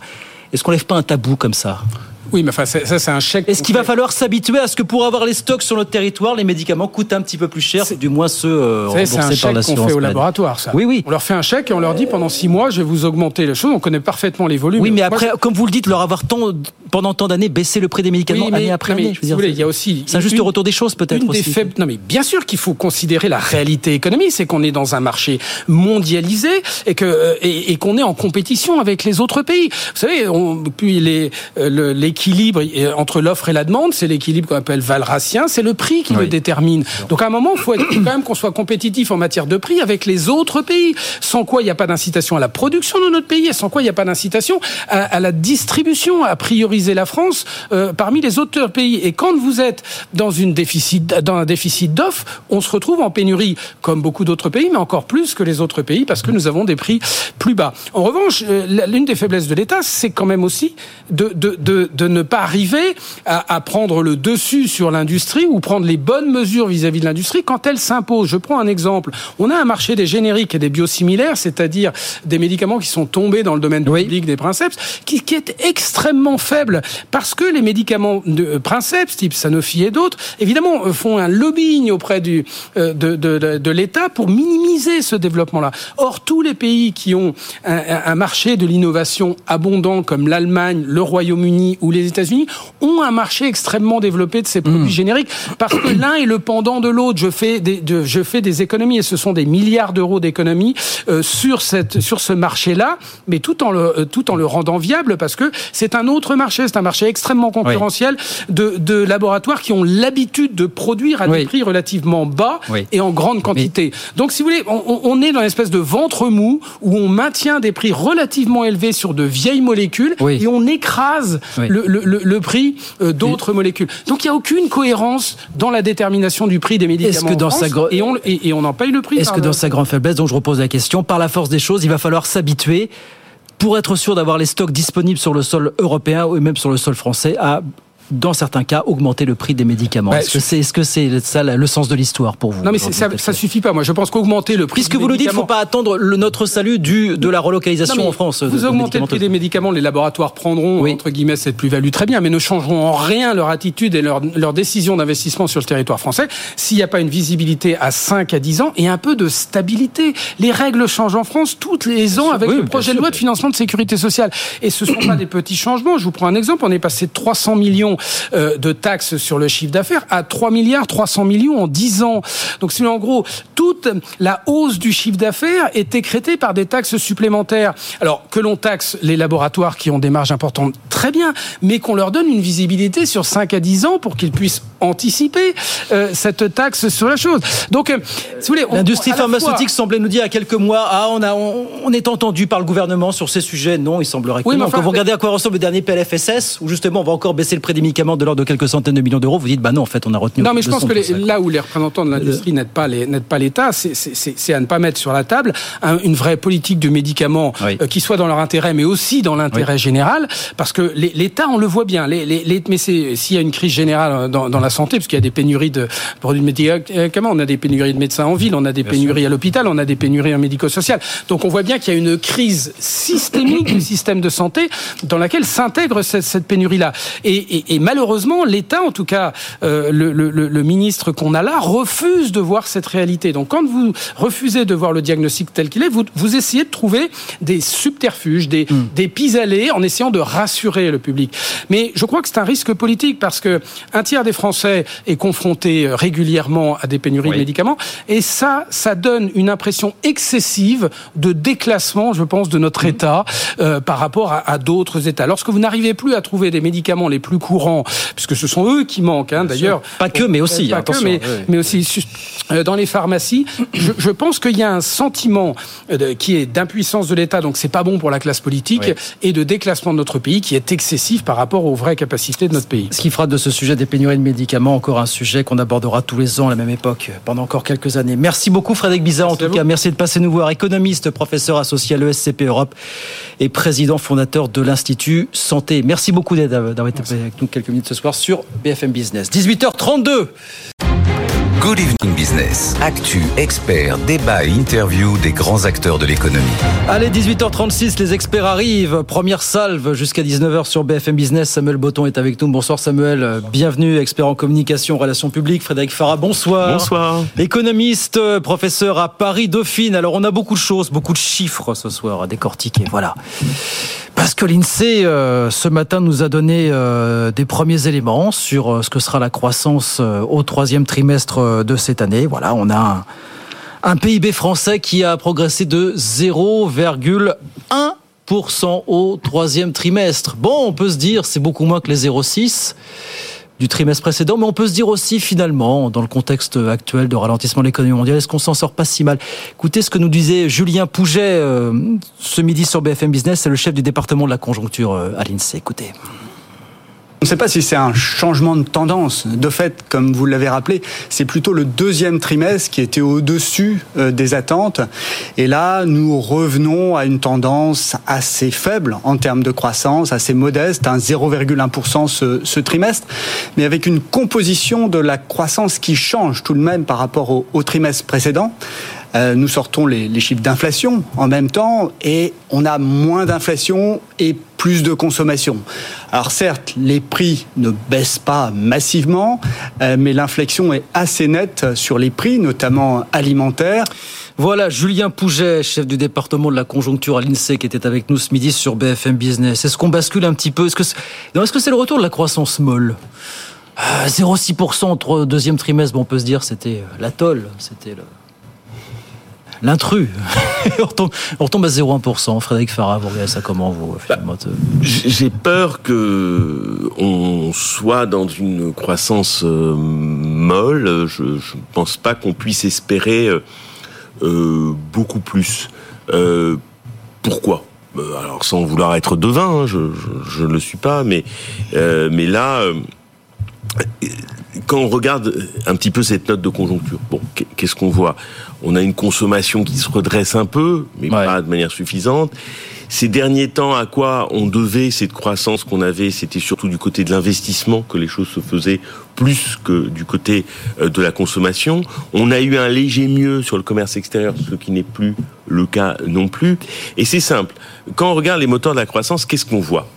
Est-ce qu'on lève pas un tabou comme ça? Oui, mais enfin, ça, c'est un chèque. Est-ce qu'il va falloir s'habituer à ce que pour avoir les stocks sur notre territoire, les médicaments coûtent un petit peu plus cher, du moins ceux euh, remboursés par C'est un chèque qu'on fait au laboratoire, ça. Oui, oui. On leur fait un chèque et on leur dit pendant six mois, je vais vous augmenter les choses. On connaît parfaitement les volumes. Oui, mais après, comme vous le dites, leur avoir tant, pendant tant d'années baissé le prix des médicaments année après année. Je veux dire, il y a aussi. C'est un juste retour des choses, peut-être. Des faibles... Non, mais bien sûr qu'il faut considérer la réalité économique, c'est qu'on est dans un marché mondialisé et que euh, et, qu'on est en compétition avec les autres pays. Vous savez, on, puis euh, l'équilibre entre l'offre et la demande, c'est l'équilibre qu'on appelle valracien, c'est le prix qui le détermine. Donc à un moment, il faut être, quand même qu'on soit compétitif en matière de prix avec les autres pays, sans quoi il n'y a pas d'incitation à la production de notre pays, et sans quoi il n'y a pas d'incitation à, la distribution, à prioriser la France euh, parmi les autres pays. Et quand vous êtes dans, une déficit, dans un déficit d'offres, on se retrouve en pénurie, comme beaucoup d'autres pays, mais encore plus que les autres pays, parce que nous avons des prix plus bas. En revanche, euh, l'une des faiblesses de l'État, c'est quand même aussi de, de, de, de ne pas arriver à, prendre le dessus sur l'industrie ou prendre les bonnes mesures vis-à-vis de l'industrie quand elle s'impose. Je prends un exemple. On a un marché des génériques et des biosimilaires, c'est-à-dire des médicaments qui sont tombés dans le domaine public des princeps, qui, qui, est extrêmement faible parce que les médicaments de euh, princeps, type Sanofi et d'autres, évidemment, euh, font un lobbying auprès du, euh, de, de, de, l'État pour minimiser ce développement-là. Or, tous les pays qui ont un, un marché de l'innovation abondant, comme l'Allemagne, le Royaume-Uni ou les États-Unis, ont un marché extrêmement développé de ces produits mmh. génériques parce que l'un est le pendant de l'autre. Je fais des, de, je fais des économies et ce sont des milliards d'euros d'économies euh, sur cette, sur ce marché-là, mais tout en le, euh, tout en le rendant viable parce que c'est un autre marché, c'est un marché extrêmement concurrentiel de, de laboratoires qui ont l'habitude de produire à des prix relativement bas et en grande quantité. Donc, si vous voulez, on, on est dans une espèce de ventre mou où on maintient des prix relativement élevés sur de vieilles molécules et on écrase le, le, le prix euh, d'autres molécules. Donc il n'y a aucune cohérence dans la détermination du prix des médicaments. Est-ce que dans sa et, on, et, on en paye le prix Est-ce que dans sa grande faiblesse, donc je repose la question, par la force des choses, il va falloir s'habituer pour être sûr d'avoir les stocks disponibles sur le sol européen ou même sur le sol français à dans certains cas, augmenter le prix des médicaments. Bah, est-ce que c'est est -ce c'est ça le sens de l'histoire pour vous Non, mais ça, ça suffit pas. Moi, je pense qu'augmenter le prix. Puisque vous nous dites, il ne faut pas attendre le, notre salut du, de la relocalisation en France. Vous augmentez le prix des médicaments, les laboratoires prendront, entre guillemets, cette plus-value très bien, mais ne changeront en rien leur attitude et leur, leur décision d'investissement sur le territoire français s'il n'y a pas une visibilité à 5 à 10 ans et un peu de stabilité. Les règles changent en France tous les ans avec le projet de loi de financement de sécurité sociale. Et ce ne sont pas des petits changements. Je vous prends un exemple. On est passé de 300 millions euh, de taxes sur le chiffre d'affaires à 3 milliards 300 millions en 10 ans. Donc c'est en gros toute la hausse du chiffre d'affaires est écrétée par des taxes supplémentaires. Alors que l'on taxe les laboratoires qui ont des marges importantes, très bien, mais qu'on leur donne une visibilité sur 5 à 10 ans pour qu'ils puissent anticiper euh, cette taxe sur la chose. Donc, euh, si vous voulez, l'industrie pharmaceutique semblait nous dire à quelques mois, ah, on a, on, est entendu par le gouvernement sur ces sujets. Non, il semblerait que non. Quand vous regardez à quoi ressemble le dernier PLFSS, où justement on va encore baisser le prix des médicaments de l'ordre de quelques centaines de millions d'euros, vous dites, bah non, en fait, on a retenu. Non, mais je pense que là où les représentants de l'industrie n'aident pas l'État, c'est à ne pas mettre sur la table une vraie politique de médicaments euh, qui soit dans leur intérêt, mais aussi dans l'intérêt général, parce que l'État, on le voit bien. Les, les, mais s'il y a une crise générale dans, dans la santé, parce qu'il y a des pénuries de produits médicaments, on a des pénuries de médecins en ville, on a des pénuries à l'hôpital, on a des pénuries en médico-social. Donc on voit bien qu'il y a une crise systémique du système de santé dans laquelle s'intègre cette, cette pénurie-là. Et, et, et, malheureusement, l'État, en tout cas euh, le, le, le, ministre qu'on a là, refuse de voir cette réalité. Donc quand vous refusez de voir le diagnostic tel qu'il est, vous, vous essayez de trouver des subterfuges, des, mm. des pis-aller en essayant de rassurer le public. Mais je crois que c'est un risque politique parce que un tiers des Français est confronté euh, régulièrement à des pénuries de médicaments. Et ça, ça donne une impression excessive de déclassement, je pense, de notre mmh. État euh, par rapport à, à d'autres États. Lorsque vous n'arrivez plus à trouver des médicaments les plus courants, puisque ce sont eux qui manquent, hein, d'ailleurs. Pas que, mais aussi. Pas que, mais, mais aussi euh, dans les pharmacies. Je, je pense qu'il y a un sentiment de, qui est d'impuissance de l'État, donc c'est pas bon pour la classe politique, et de déclassement de notre pays qui est excessif par rapport aux vraies capacités de notre pays. Ce qui fera de ce sujet des pénuries de médicaments encore un sujet qu'on abordera tous les ans à la même époque pendant encore quelques années. Merci beaucoup Frédéric Bizarre en tout cas. Merci de passer nous voir. Économiste, professeur associé à l'ESCP Europe et président fondateur de l'Institut Santé. Merci beaucoup d'avoir été avec nous quelques minutes ce soir sur BFM Business. 18h32. Good Evening Business. Actu, experts, débat et interview des grands acteurs de l'économie. Allez, 18h36, les experts arrivent. Première salve jusqu'à 19h sur BFM Business. Samuel Botton est avec nous. Bonsoir Samuel. Bienvenue, expert en communication, relations publiques. Frédéric Farah, bonsoir. Bonsoir. Économiste, professeur à Paris Dauphine. Alors, on a beaucoup de choses, beaucoup de chiffres ce soir à décortiquer. Voilà. Parce que l'INSEE, euh, ce matin, nous a donné euh, des premiers éléments sur euh, ce que sera la croissance au troisième trimestre de cette année. Voilà, on a un PIB français qui a progressé de 0,1% au troisième trimestre. Bon, on peut se dire, c'est beaucoup moins que les 0,6 du trimestre précédent, mais on peut se dire aussi finalement, dans le contexte actuel de ralentissement de l'économie mondiale, est-ce qu'on s'en sort pas si mal? Écoutez ce que nous disait Julien Pouget euh, ce midi sur BFM Business, c'est le chef du département de la conjoncture euh, à l'INSEE. Écoutez. On ne sait pas si c'est un changement de tendance. De fait, comme vous l'avez rappelé, c'est plutôt le deuxième trimestre qui était au-dessus euh, des attentes. Et là, nous revenons à une tendance assez faible en termes de croissance, assez modeste, un 0,1% ce, trimestre, mais avec une composition de la croissance qui change tout de même par rapport au trimestre précédent. Euh, nous sortons les, chiffres d'inflation en même temps et on a moins d'inflation et plus de consommation. Alors certes, les prix ne baissent pas massivement, euh, mais l'inflexion est assez nette sur les prix, notamment alimentaires. Voilà, Julien Pouget, chef du département de la conjoncture à l'INSEE, qui était avec nous ce midi sur BFM Business. Est-ce qu'on bascule un petit peu? Est-ce que c'est est -ce le retour de la croissance molle? 0,6% au deuxième trimestre, on peut se dire c'était l'atoll, c'était l'intrus. on, retombe, on retombe à 0,1%. Frédéric Farah, vous regardez ça comment vous bah, J'ai peur que on soit dans une croissance euh, molle. Je ne pense pas qu'on puisse espérer euh, euh, beaucoup plus. pourquoi? Alors sans vouloir être devin, hein, je ne le suis pas, mais mais là, quand on regarde un petit peu cette note de conjoncture, bon, qu'est-ce qu'on voit? On a une consommation qui se redresse un peu, mais pas de manière suffisante. ces derniers temps, à quoi on devait cette croissance qu'on avait, c'était surtout du côté de l'investissement que les choses se faisaient plus que du côté euh, de la consommation. On a eu un léger mieux sur le commerce extérieur, ce qui n'est plus le cas non plus. Et c'est simple. Quand on regarde les moteurs de la croissance, qu'est-ce qu'on voit?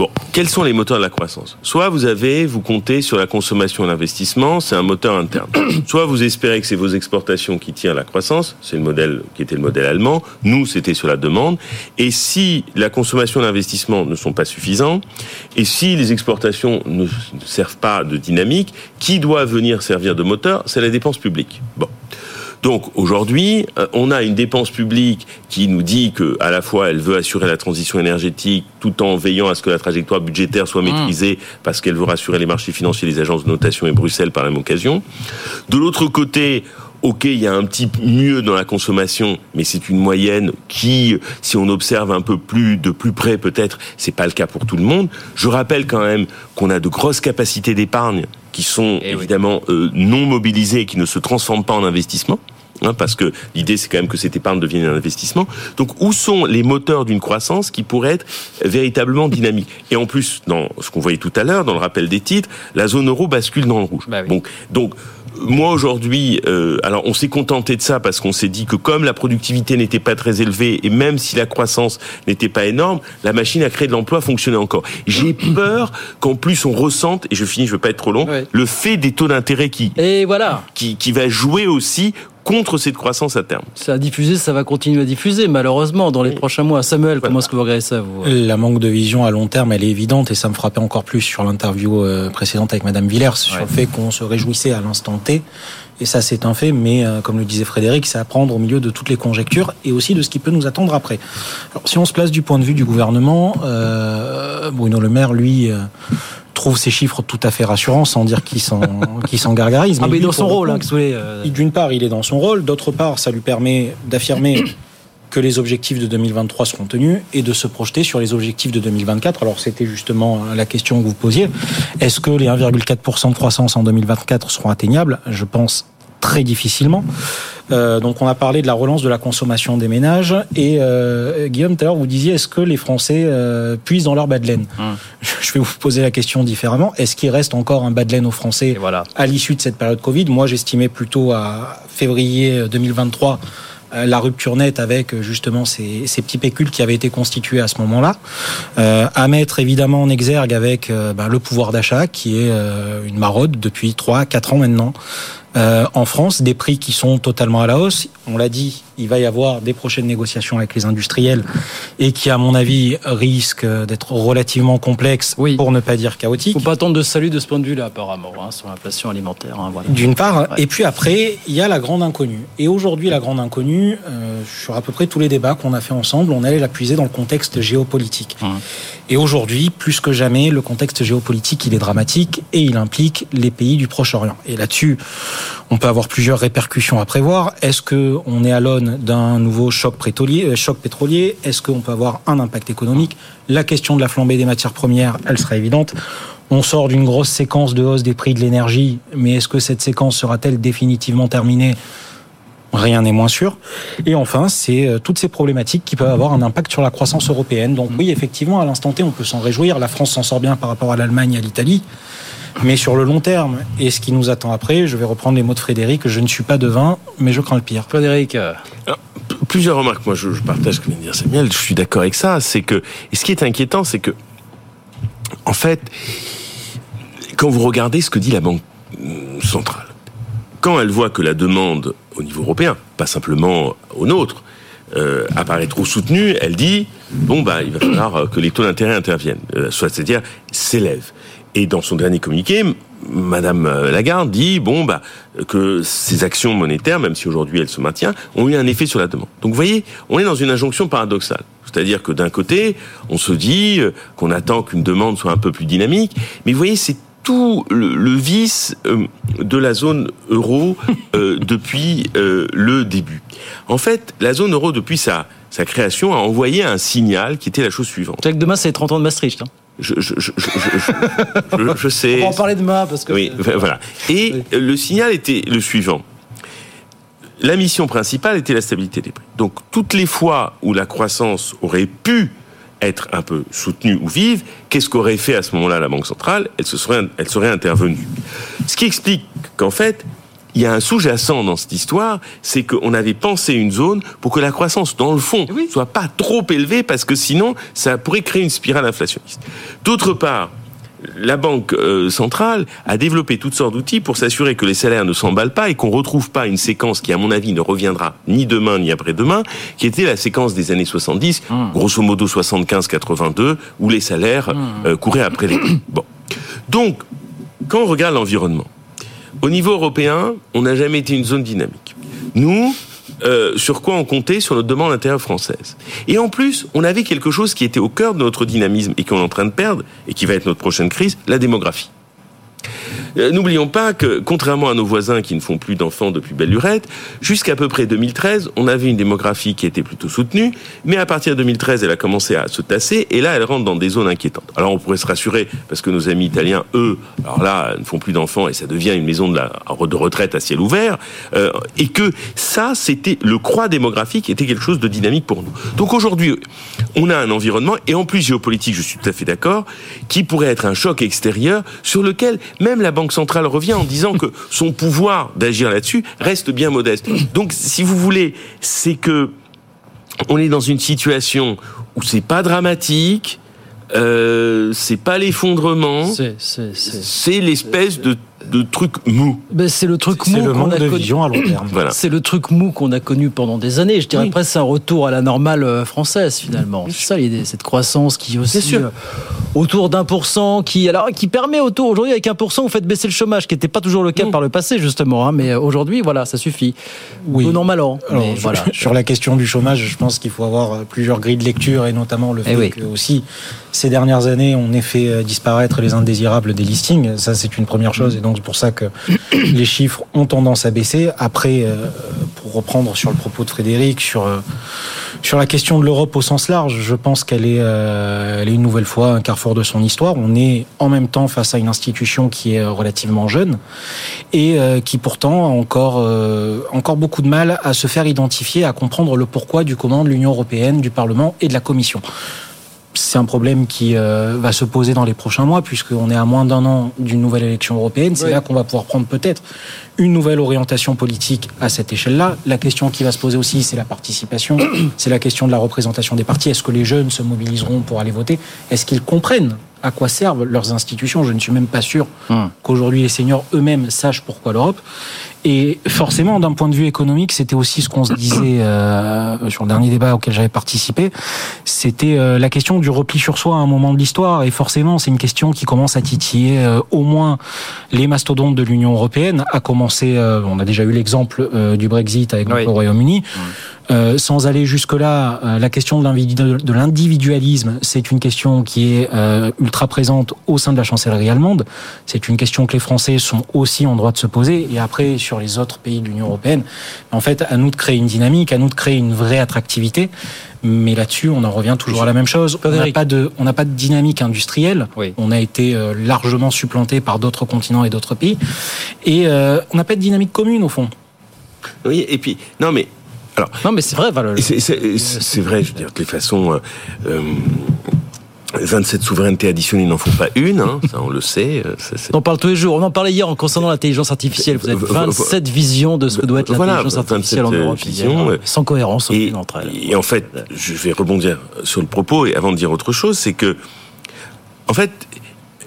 Bon, quels sont les moteurs de la croissance? Soit vous avez, vous comptez sur la consommation et l'investissement, c'est un moteur interne. Soit vous espérez que c'est vos exportations qui tirent la croissance, c'est le modèle qui était le modèle allemand. Nous, c'était sur la demande. Et si la consommation et l'investissement ne sont pas suffisants, et si les exportations ne servent pas de dynamique, qui doit venir servir de moteur? C'est la dépense publique. Donc aujourd'hui, euh, on a une dépense publique qui nous dit que à la fois elle veut assurer la transition énergétique tout en veillant à ce que la trajectoire budgétaire soit mmh. maîtrisée parce qu'elle veut rassurer les marchés financiers, les agences de notation et Bruxelles par la même occasion. De l'autre côté, Ok, il y a un petit mieux dans la consommation, mais c'est une moyenne qui, si on observe un peu plus de plus près, peut-être, c'est pas le cas pour tout le monde. Je rappelle quand même qu'on a de grosses capacités d'épargne qui sont eh évidemment euh, non mobilisées et qui ne se transforment pas en investissement. Hein, parce que l'idée c'est quand même que cette épargne devienne un investissement. Donc où sont les moteurs d'une croissance qui pourraient être véritablement dynamiques? Et en plus, dans ce qu'on voyait tout à l'heure, dans le rappel des titres, la zone euro bascule dans le rouge. Bah donc, donc moi aujourd'hui, euh, alors on s'est contenté de ça parce qu'on s'est dit que comme la productivité n'était pas très élevée et même si la croissance n'était pas énorme, la machine à créer de l'emploi fonctionnait encore. J'ai peur qu'en plus on ressente, et je finis, je veux pas être trop long, le fait des taux d'intérêt qui, et voilà. qui, qui va jouer aussi contre cette croissance à terme. Ça a diffusé, ça va continuer à diffuser, malheureusement, dans les prochains mois. Samuel, comment est-ce que vous regardez ça vous La manque de vision à long terme, elle est évidente, et ça me frappait encore plus sur l'interview euh, précédente avec Madame Villers, sur le fait qu'on se réjouissait à l'instant T. Et ça, c'est un fait, mais euh, comme le disait Frédéric, c'est à prendre au milieu de toutes les conjectures et aussi de ce qui peut nous attendre après. Alors, si on se place du point de vue du gouvernement, euh, Bruno Le Maire, lui, euh, trouve ces chiffres tout à fait rassurants, sans dire qu'il s'en gargarise. Ah, mais, il est dans son rôle, hein, euh... D'une part, il est dans son rôle. D'autre part, ça lui permet d'affirmer que les objectifs de 2023 seront tenus et de se projeter sur les objectifs de 2024. Alors c'était justement la question que vous posiez. Est-ce que les 1,4% de croissance en 2024 seront atteignables? Je pense très difficilement. Euh, donc on a parlé de la relance de la consommation des ménages et euh, Guillaume tout à l'heure vous disiez est-ce que les Français euh, puisent dans leur bas de laine hum. Je vais vous poser la question différemment. Est-ce qu'il reste encore un bas de laine aux Français voilà. à l'issue de cette période Covid? Moi j'estimais plutôt à février 2023 euh, la rupture nette avec euh, justement ces, ces, petits pécules qui avaient été constitués à ce moment-là. Euh, à mettre évidemment en exergue avec euh, ben, le pouvoir d'achat qui est une maraude depuis 3-4 ans maintenant. Euh, en France, des prix qui sont totalement à la hausse. On l'a dit, il va y avoir des prochaines négociations avec les industriels et qui, à mon avis, risquent d'être relativement complexes, oui. pour ne pas dire chaotiques. Il faut pas attendre de salut de ce point de vue-là, apparemment, hein, sur l'inflation alimentaire. Hein, voilà. D'une part, ouais. et puis après, il y a la grande inconnue. Et aujourd'hui, la grande inconnue, euh, sur à peu près tous les débats qu'on a fait ensemble, on allait la puiser dans le contexte géopolitique. Et aujourd'hui, plus que jamais, le contexte géopolitique, il est dramatique et il implique les pays du Proche-Orient. Et là-dessus, on peut avoir plusieurs répercussions à prévoir. Est-ce que on est à l'aune d'un nouveau choc pétrolier, choc pétrolier? Est-ce qu'on peut avoir un impact économique? La question de la flambée des matières premières, elle sera évidente. On sort d'une grosse séquence de hausse des prix de l'énergie, mais est-ce que cette séquence sera-t-elle définitivement terminée? Rien n'est moins sûr. Et enfin, c'est toutes ces problématiques qui peuvent avoir un impact sur la croissance européenne. Donc oui, effectivement, à l'instant T, on peut s'en réjouir. La France s'en sort bien par rapport à l'Allemagne et à l'Italie. Mais sur le long terme, et ce qui nous attend après, je vais reprendre les mots de Frédéric, je ne suis pas devin, mais je crains le pire. Frédéric Alors, Plusieurs remarques, moi je, je partage ce que vient de dire Samuel, je suis d'accord avec ça, c'est que, et ce qui est inquiétant, c'est que, en fait, quand vous regardez ce que dit la Banque centrale, quand elle voit que la demande au niveau européen, pas simplement au nôtre, euh, apparaît trop soutenue, elle dit bon bah il va falloir que les taux d'intérêt interviennent, euh, soit c'est-à-dire s'élèvent. Et dans son dernier communiqué, Madame Lagarde dit bon bah que ces actions monétaires, même si aujourd'hui elles se maintiennent, ont eu un effet sur la demande. Donc vous voyez, on est dans une injonction paradoxale. C'est-à-dire que d'un côté, on se dit qu'on attend qu'une demande soit un peu plus dynamique, mais vous voyez, c'est tout le, le vice euh, de la zone euro euh, depuis euh, le début. En fait, la zone euro, depuis sa, sa création, a envoyé un signal qui était la chose suivante. C'est que demain, c'est 30 ans de Maastricht. Hein je, je, je, je, je sais. On va en parler demain parce que. Oui, voilà. Et oui. le signal était le suivant. la mission principale était la stabilité des prix. Donc toutes les fois où la croissance aurait pu être un peu soutenue ou vive, qu'est-ce qu'aurait fait à ce moment-là la Banque centrale? Elle, se serait, elle serait intervenue. Ce qui explique qu'en fait, il y a un sous-jacent dans cette histoire, c'est qu'on avait pensé une zone pour que la croissance, dans le fond, soit pas trop élevée, parce que sinon, ça pourrait créer une spirale inflationniste. D'autre part, la Banque euh, centrale a développé toutes sortes d'outils pour s'assurer que les salaires ne s'emballent pas et qu'on retrouve pas une séquence qui, à mon avis, ne reviendra ni demain ni après-demain, qui était la séquence des années 70, grosso modo 75-82, où les salaires euh, couraient après les prix. Bon. Donc, quand on regarde l'environnement, au niveau européen, on n'a jamais été une zone dynamique. Nous, euh, sur quoi on comptait sur notre demande intérieure française. Et en plus, on avait quelque chose qui était au cœur de notre dynamisme et qu'on est en train de perdre, et qui va être notre prochaine crise, la démographie. Euh, N'oublions pas que, contrairement à nos voisins qui ne font plus d'enfants depuis belle lurette, jusqu'à peu près 2013, on avait une démographie qui était plutôt soutenue, mais à partir de 2013, elle a commencé à se tasser, et là, elle rentre dans des zones inquiétantes. Alors, on pourrait se rassurer, parce que nos amis italiens, eux, alors là, ne font plus d'enfants, et ça devient une maison de, retraite à ciel ouvert, euh, et que ça, c'était le croix démographique, était quelque chose de dynamique pour nous. Donc aujourd'hui, on a un environnement, et en plus géopolitique, je suis tout à fait d'accord, qui pourrait être un choc extérieur sur lequel même la Banque centrale revient en disant que son pouvoir d'agir là-dessus reste bien modeste. Donc, si vous voulez, c'est que on est dans une situation où c'est pas dramatique, euh, c'est pas l'effondrement, c'est l'espèce de de truc mou. Ben, c'est le truc mou qu'on a de connu. vision à long terme. Voilà. C'est le truc mou qu'on a connu pendant des années. Je dirais Oui. presque un retour à la normale euh, française finalement. C'est ça l'idée, cette croissance qui aussi sûr. euh, autour d'un pour cent, qui alors qui permet autour aujourd'hui avec un pour cent vous faites baisser le chômage, qui n'était pas toujours le cas par le passé justement. hein, mais euh, aujourd'hui voilà, ça suffit. Oui. Bon an mal an. Alors, mais je- voilà. Sur la question du chômage, je pense qu'il faut avoir plusieurs grilles de lecture et notamment le Eh fait oui. que aussi ces dernières années, on ait fait disparaître les indésirables des listings. Ça, c'est une première chose et donc c'est pour ça que les chiffres ont tendance à baisser. Après, euh, pour reprendre sur le propos de Frédéric, sur euh, sur la question de l'Europe au sens large, je pense qu'elle est, euh, est une nouvelle fois un carrefour de son histoire. On est en même temps face à une institution qui est relativement jeune et qui pourtant a encore, encore beaucoup de mal à se faire identifier, à comprendre le pourquoi du comment de l'Union européenne, du Parlement et de la Commission. C'est un problème qui euh, va se poser dans les prochains mois, puisqu'on est à moins d'un an d'une nouvelle élection européenne. C'est Oui. là qu'on va pouvoir prendre peut-être une nouvelle orientation politique à cette échelle-là. La question qui va se poser aussi, c'est la participation, c'est la question de la représentation des partis. Est-ce que les jeunes se mobiliseront pour aller voter? Est-ce qu'ils comprennent à quoi servent leurs institutions? Je ne suis même pas sûr qu'aujourd'hui les seniors eux-mêmes sachent pourquoi l'Europe. Et forcément, d'un point de vue économique, c'était aussi ce qu'on se disait euh, sur le dernier débat auquel j'avais participé. C'était euh, la question du repli sur soi à un moment de l'histoire. Et forcément, c'est une question qui commence à titiller euh, au moins les mastodontes de l'Union européenne. À commencer, euh, on a déjà eu l'exemple euh, du Brexit avec le Royaume-Uni. Euh, sans aller jusque-là, euh, la question de l'individu- de l'individualisme, c'est une question qui est euh, ultra présente au sein de la chancellerie allemande. C'est une question que les Français sont aussi en droit de se poser. Et après, sur les autres pays de l'Union européenne, en fait, à nous de créer une dynamique, à nous de créer une vraie attractivité. Mais là-dessus, on en revient toujours à la même chose. On n'a Frédéric. pas de, on n'a pas de dynamique industrielle. On a été euh, largement supplanté par d'autres continents et d'autres pays. Et euh, on n'a pas de dynamique commune au fond. Oui, et puis, non mais. Alors, non, mais c'est vrai, C'est c'est- vrai, je veux dire, de toute façon, euh, euh, 27 souverainetés additionnées n'en font pas une, hein, ça on le sait. euh, ça, On en parle tous les jours. On en parlait hier en concernant l'intelligence artificielle. Vous avez V- v- 27 visions de ce que doit être l'intelligence 27 artificielle en Europe. visions, euh, sans cohérence aucune entre elles. et en fait, je vais rebondir sur le propos et avant de dire autre chose, c'est que, en fait,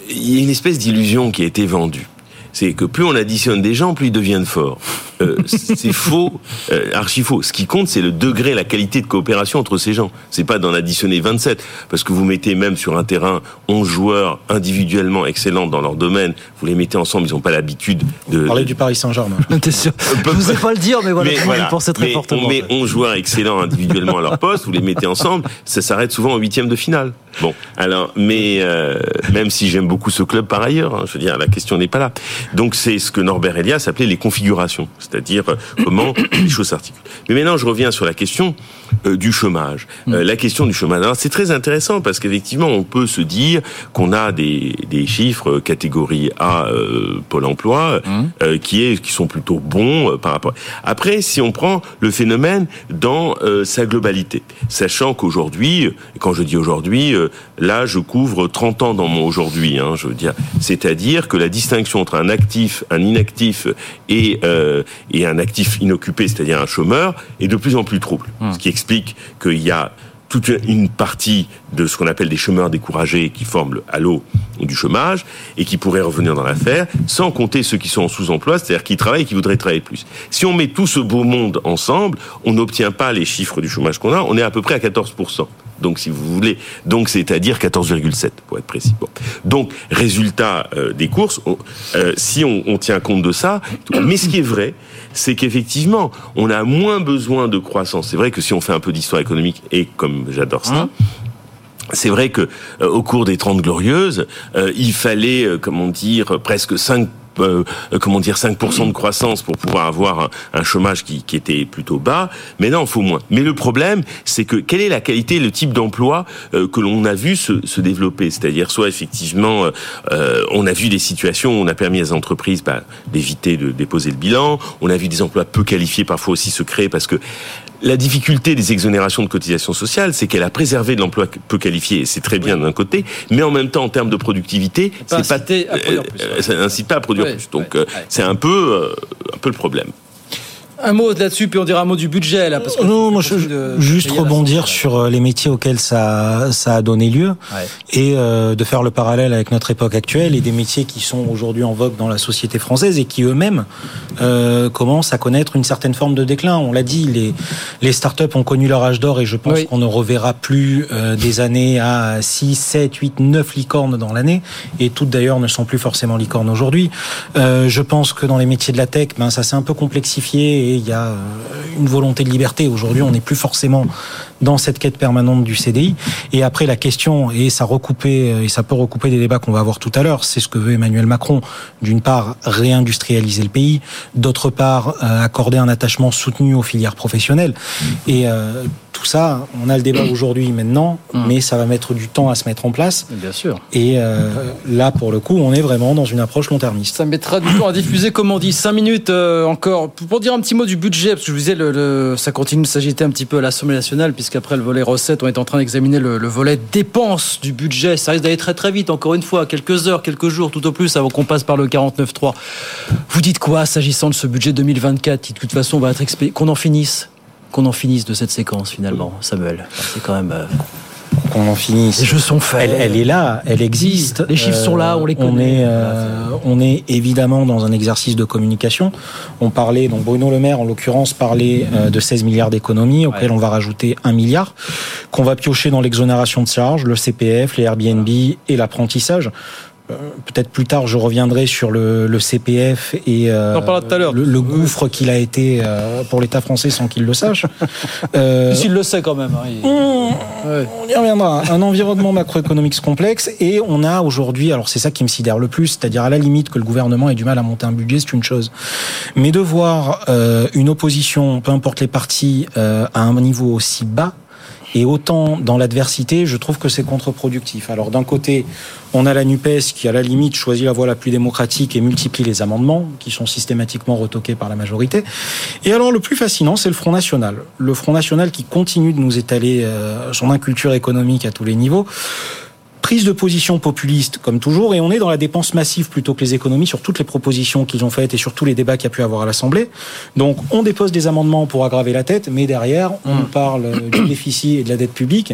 il y a une espèce d'illusion qui a été vendue. C'est que plus on additionne des gens, plus ils deviennent forts. Euh, c'est faux, euh, archi faux. Ce qui compte, c'est le degré, la qualité de coopération entre ces gens. C'est pas d'en additionner 27, parce que vous mettez même sur un terrain 11 joueurs individuellement excellents dans leur domaine, vous les mettez ensemble, ils n'ont pas l'habitude de... Vous parlez du Paris Saint-Germain. T'es sûr Je n'osais pas le dire, mais voilà, Mais voilà. pensait très Mais fortement. On met 11 joueurs excellents individuellement à leur poste, vous les mettez ensemble, ça s'arrête souvent en huitième de finale. Bon, alors, mais euh, même si j'aime beaucoup ce club par ailleurs, hein, je veux dire, la question n'est pas là. Donc c'est ce que Norbert Elias appelait les configurations. c'est-à-dire euh, comment les choses s'articulent. Mais maintenant, je reviens sur la question euh, du chômage. Euh, la question du chômage. Alors, c'est très intéressant parce qu'effectivement, on peut se dire qu'on a des, des chiffres catégorie A euh, Pôle Emploi euh, qui est qui sont plutôt bons euh, par rapport. Après, si on prend le phénomène dans euh, sa globalité, sachant qu'aujourd'hui, euh, quand je dis aujourd'hui, euh, là, je couvre 30 ans dans mon aujourd'hui. Hein, je veux dire, c'est-à-dire que la distinction entre un actif, un inactif et euh, et un actif inoccupé, c'est-à-dire un chômeur, est de plus en plus trouble. Ce qui explique qu'il y a toute une partie de ce qu'on appelle des chômeurs découragés qui forment le halo du chômage et qui pourraient revenir dans l'affaire, sans compter ceux qui sont en sous-emploi, c'est-à-dire qui travaillent et qui voudraient travailler plus. Si on met tout ce beau monde ensemble, on n'obtient pas les chiffres du chômage qu'on a, on est à peu près à 14%. Donc, si vous voulez, donc c'est-à-dire 14,7 pour être précis. Bon. Donc, résultat euh, des courses, euh, si on tient compte de ça, mais ce qui est vrai, c'est qu'effectivement, on a moins besoin de croissance. C'est vrai que si on fait un peu d'histoire économique, et comme j'adore ça, c'est vrai que euh, au cours des Trente Glorieuses, euh, il fallait, euh, comment dire, presque 5 euh, comment dire 5% de croissance pour pouvoir avoir un, un chômage qui, qui était plutôt bas. Mais non, il faut moins. Mais le problème, c'est que quelle est la qualité, le type d'emploi euh, que l'on a vu se, se développer? C'est-à-dire soit effectivement, euh, euh, on a vu des situations où on a permis aux entreprises bah, d'éviter de déposer le bilan. On a vu des emplois peu qualifiés parfois aussi se créer parce que la difficulté des exonérations de cotisations sociales, c'est qu'elle a préservé de l'emploi peu qualifié, c'est très bien d'un côté, mais en même temps, en termes de productivité, c'est pas, euh, ça n'incite pas à produire plus. Donc, euh, c'est un peu, euh, un peu le problème. Un mot là-dessus, puis on dira un mot du budget là, parce que Non, moi, je, juste rebondir sur euh, les métiers auxquels ça, ça a donné lieu et euh, de faire le parallèle avec notre époque actuelle et des métiers qui sont aujourd'hui en vogue dans la société française et qui eux-mêmes euh, commencent à connaître une certaine forme de déclin. On l'a dit, les, les startups ont connu leur âge d'or et je pense qu'on ne reverra plus euh, des années à 6, 7, 8, 9 licornes dans l'année et toutes d'ailleurs ne sont plus forcément licornes aujourd'hui. Je pense que dans les métiers de la tech, ben, ça s'est un peu complexifié et il y a euh, une volonté de liberté. Aujourd'hui, on n'est plus forcément dans cette quête permanente du CDI. Et après, la question, et ça recoupait, et ça peut recouper des débats qu'on va avoir tout à l'heure, c'est ce que veut Emmanuel Macron. D'une part, réindustrialiser le pays. D'autre part, euh, accorder un attachement soutenu aux filières professionnelles. Et euh, tout ça, on a le débat aujourd'hui, maintenant, mais ça va mettre du temps à se mettre en place. Bien sûr. Et euh, là, pour le coup, on est vraiment dans une approche long-termiste. Ça mettra du temps à diffuser, comme on dit. 5 minutes euh, encore. Pour dire un petit mot du budget, parce que je vous disais, le, le- ça continue de s'agiter un petit peu à l'Assemblée nationale, puisqu'après le volet recettes, on est en train d'examiner le, le volet dépenses du budget. Ça risque d'aller très très vite, encore une fois, quelques heures, quelques jours, tout au plus, avant qu'on passe par le 49.3. Vous dites quoi, s'agissant de ce budget 2024, qui de toute façon va être. Qu'on en finisse qu'on en finisse de cette séquence finalement, Samuel? C'est quand même. euh, qu'on en finisse. Les jeux sont faits. Elle, elle est là, elle existe. Les chiffres sont là, on les On connaît. est, euh, on est évidemment dans un exercice de communication. On parlait, donc Bruno Le Maire en l'occurrence parlait euh, de 16 milliards d'économies auxquelles on va rajouter 1 milliard qu'on va piocher dans l'exonération de charges, le CPF, les Airbnb et l'apprentissage. Euh, Peut-être plus tard, je reviendrai sur le, le CPF et euh, On tout à le, le gouffre qu'il a été euh, pour l'État français sans qu'il le sache. Euh, S'il le sait quand même. hein, il- Ouais. on y reviendra. Un environnement macroéconomique complexe et on a aujourd'hui, alors c'est ça qui me sidère le plus, c'est-à-dire à la limite que le gouvernement ait du mal à monter un budget, c'est une chose. Mais de voir une opposition, peu importe les partis, à un niveau aussi bas et autant dans l'adversité, je trouve que c'est contre-productif. Alors d'un côté, on a la NUPES qui, à la limite, choisit la voie la plus démocratique et multiplie les amendements qui sont systématiquement retoqués par la majorité. Et alors le plus fascinant, c'est le Front National. Le Front National qui continue de nous étaler euh, son inculture économique à tous les niveaux. Prise de position populiste, comme toujours, et on est dans la dépense massive plutôt que les économies sur toutes les propositions qu'ils ont faites et sur tous les débats qu'il y a pu avoir à l'Assemblée. Donc, on dépose des amendements pour aggraver la tête, mais derrière, on nous parle du déficit et de la dette publique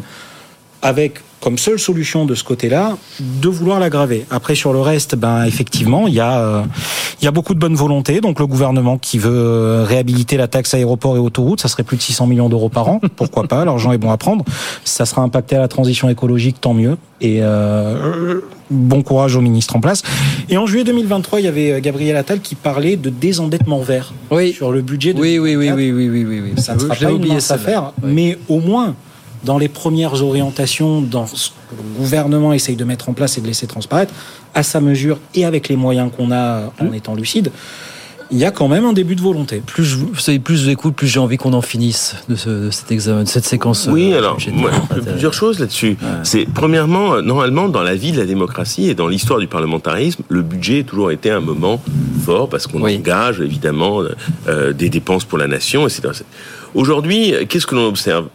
avec comme seule solution de ce côté-là de vouloir l'aggraver. Après sur le reste, ben effectivement, il y a euh, il y a beaucoup de bonne volonté. Donc le gouvernement qui veut euh, réhabiliter la taxe aéroport et autoroute, ça serait plus de 600 millions d'euros par an. Pourquoi pas? L'argent est bon à prendre. Ça sera impacté à la transition écologique, tant mieux. Et euh, bon courage au ministre en place. Et en juillet 2023, il y avait euh, Gabriel Attal qui parlait de désendettement vert sur le budget. De Oui, oui, oui, oui, oui, oui, oui, oui. ça ne sera pas une oublié, mince celle-là. affaire, mais au moins dans les premières orientations, dans ce que le gouvernement essaye de mettre en place et de laisser transparaître, à sa mesure et avec les moyens qu'on a en étant lucide, il y a quand même un début de volonté. Plus je, vous savez, plus je écoute, plus j'ai envie qu'on en finisse de, ce, de, cet examen, de cette séquence. Oui, alors, moi, plusieurs choses là-dessus. Ouais. C'est premièrement, euh, normalement, dans la vie de la démocratie et dans l'histoire du parlementarisme, le budget a toujours été un moment fort parce qu'on oui. engage évidemment euh, des dépenses pour la nation, etc. Aujourd'hui, qu'est-ce que l'on observe?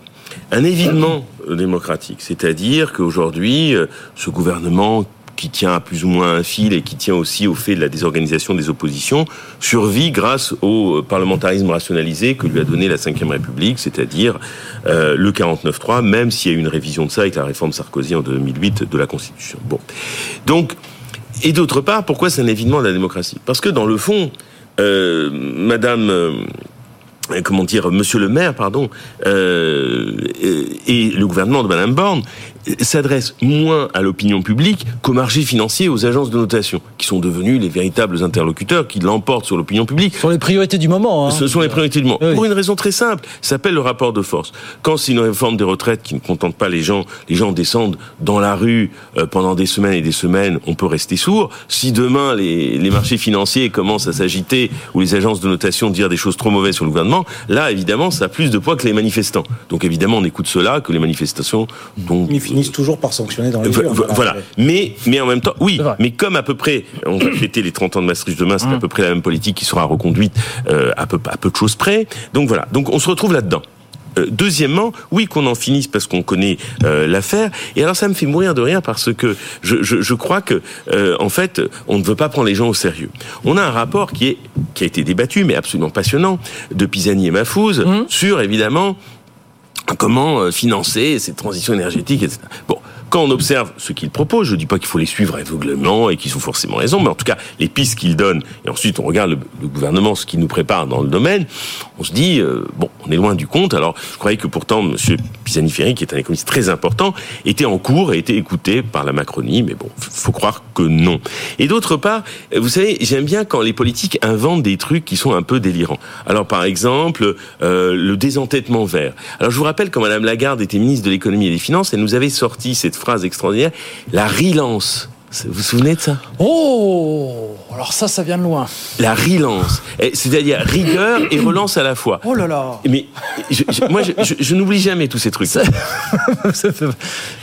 Un évidement démocratique, c'est-à-dire qu'aujourd'hui, euh, ce gouvernement qui tient à plus ou moins un fil et qui tient aussi au fait de la désorganisation des oppositions, survit grâce au parlementarisme rationalisé que lui a donné la Ve République, c'est-à-dire euh, le 49-3, même s'il y a eu une révision de ça avec la réforme Sarkozy en 2008 de la Constitution. Bon. Donc, et d'autre part, pourquoi c'est un évidement de la démocratie? Parce que dans le fond, euh, Madame... Euh, comment dire, Monsieur le maire, pardon, euh, et le gouvernement de Madame Borne s'adresse moins à l'opinion publique qu'au marché financier et aux agences de notation, qui sont devenus les véritables interlocuteurs qui l'emportent sur l'opinion publique. Ce sont les priorités du moment. Hein. Ce sont les priorités du moment. Oui. Pour une raison très simple, ça s'appelle le rapport de force. Quand c'est une réforme des retraites qui ne contente pas les gens, les gens descendent dans la rue euh, pendant des semaines et des semaines, on peut rester sourd. Si demain les, les marchés financiers commencent à s'agiter ou les agences de notation dire des choses trop mauvaises sur le gouvernement, là évidemment ça a plus de poids que les manifestants. Donc évidemment on écoute cela, que les manifestations... Donc, finissent toujours par sanctionner dans les urnes. Voilà. Mais, mais en même temps, oui, mais comme à peu près, on va fêter les 30 ans de Maastricht demain, c'est à peu près la même politique qui sera reconduite euh, à, peu, à peu de choses près. Donc voilà. Donc on se retrouve là-dedans. Euh, deuxièmement, oui qu'on en finisse parce qu'on connaît euh, l'affaire. Et alors ça me fait mourir de rire parce que je, je, je crois que euh, en fait on ne veut pas prendre les gens au sérieux. On a un rapport qui est qui a été débattu mais absolument passionnant de Pisani et Mafouz mmh. sur évidemment comment financer cette transition énergétique, etc. Bon, quand on observe ce qu'ils proposent, je dis pas qu'il faut les suivre aveuglément et qu'ils ont forcément raison, mais en tout cas, les pistes qu'ils donnent, et ensuite on regarde le, gouvernement, ce qu'il nous prépare dans le domaine, on se dit, euh, bon, on est loin du compte. Alors, je croyais que pourtant, M. Pisani-Ferry, qui est un économiste très important, était en cours et était écouté par la Macronie, mais bon, faut croire que non. Et d'autre part, vous savez, j'aime bien quand les politiques inventent des trucs qui sont un peu délirants. Alors, par exemple, euh, le désentêtement vert. Alors, je vous rappelle quand Mme Lagarde était ministre de l'économie et des finances, elle nous avait sorti cette extraordinaire, la relance. Vous vous souvenez de ça? Oh Alors ça, ça vient de loin. La relance, c'est-à-dire rigueur et relance à la fois. Oh là là Mais je, je, moi, je, je n'oublie jamais tous ces trucs. Ça...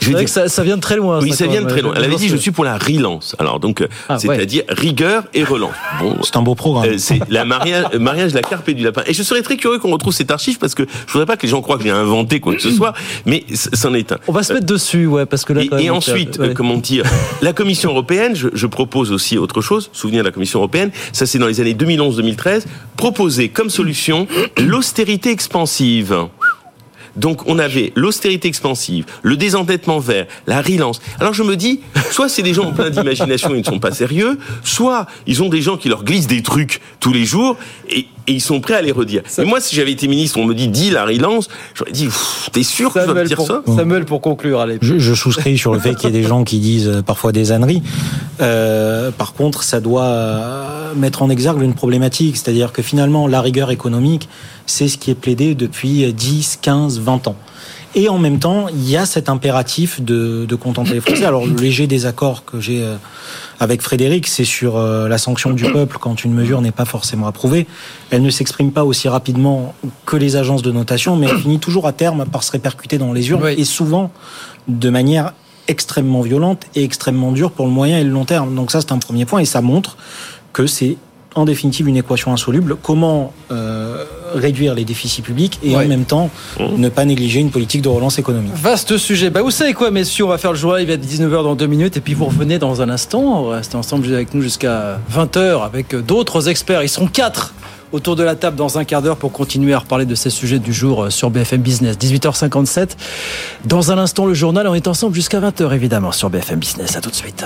je dire que ça, ça, vient de très loin. Oui, ça, ça vient de très loin. Elle avait dit, je suis pour la relance. Alors donc, ah, c'est-à-dire ouais. rigueur et relance. Bon, c'est un beau programme. Euh, c'est la mariage, mariage de la carpe et du lapin. Et je serais très curieux qu'on retrouve cette archive parce que je voudrais pas que les gens croient que j'ai inventé quoi que ce soit, mais c'en est un. On va se mettre dessus, ouais, parce que là. Et, et ensuite, ouais. euh, comment dire, la commission européenne, je, je, propose aussi autre chose, souvenir de la Commission européenne, ça c'est dans les années 2011-2013, proposer comme solution l'austérité expansive. Donc on avait l'austérité expansive, le désendettement vert, la relance. Alors je me dis, soit c'est des gens en plein d'imagination, ils ne sont pas sérieux, soit ils ont des gens qui leur glissent des trucs tous les jours et, et ils sont prêts à les redire. Ça... Et moi, si j'avais été ministre, on me dit, dis la relance, j'aurais dit, t'es sûr Samuel, que tu vas me dire pour, ça? Samuel, pour conclure, allez. Je, je souscris sur le fait qu'il y ait des gens qui disent euh, parfois des âneries. Euh, par contre, ça doit euh, mettre en exergue une problématique, c'est-à-dire que finalement, la rigueur économique, c'est ce qui est plaidé depuis 10, 15, 20 ans. Et en même temps, il y a cet impératif de, de contenter les Français. Alors, le léger désaccord que j'ai avec Frédéric, c'est sur la sanction du peuple quand une mesure n'est pas forcément approuvée. Elle ne s'exprime pas aussi rapidement que les agences de notation, mais elle finit toujours à terme par se répercuter dans les urnes, oui. et souvent de manière extrêmement violente et extrêmement dure pour le moyen et le long terme. Donc ça, c'est un premier point, et ça montre que c'est en définitive une équation insoluble. Comment euh, réduire les déficits publics et ouais. en même temps ne pas négliger une politique de relance économique? Vaste sujet. Bah, vous savez quoi, messieurs, on va faire le journal, il va être 19h dans deux minutes et puis vous revenez dans un instant. On va rester ensemble avec nous jusqu'à 20h avec d'autres experts. Ils seront quatre autour de la table dans un quart d'heure pour continuer à reparler de ces sujets du jour sur BFM Business. 18h57. Dans un instant, le journal. On est ensemble jusqu'à 20h, évidemment, sur BFM Business. À tout de suite.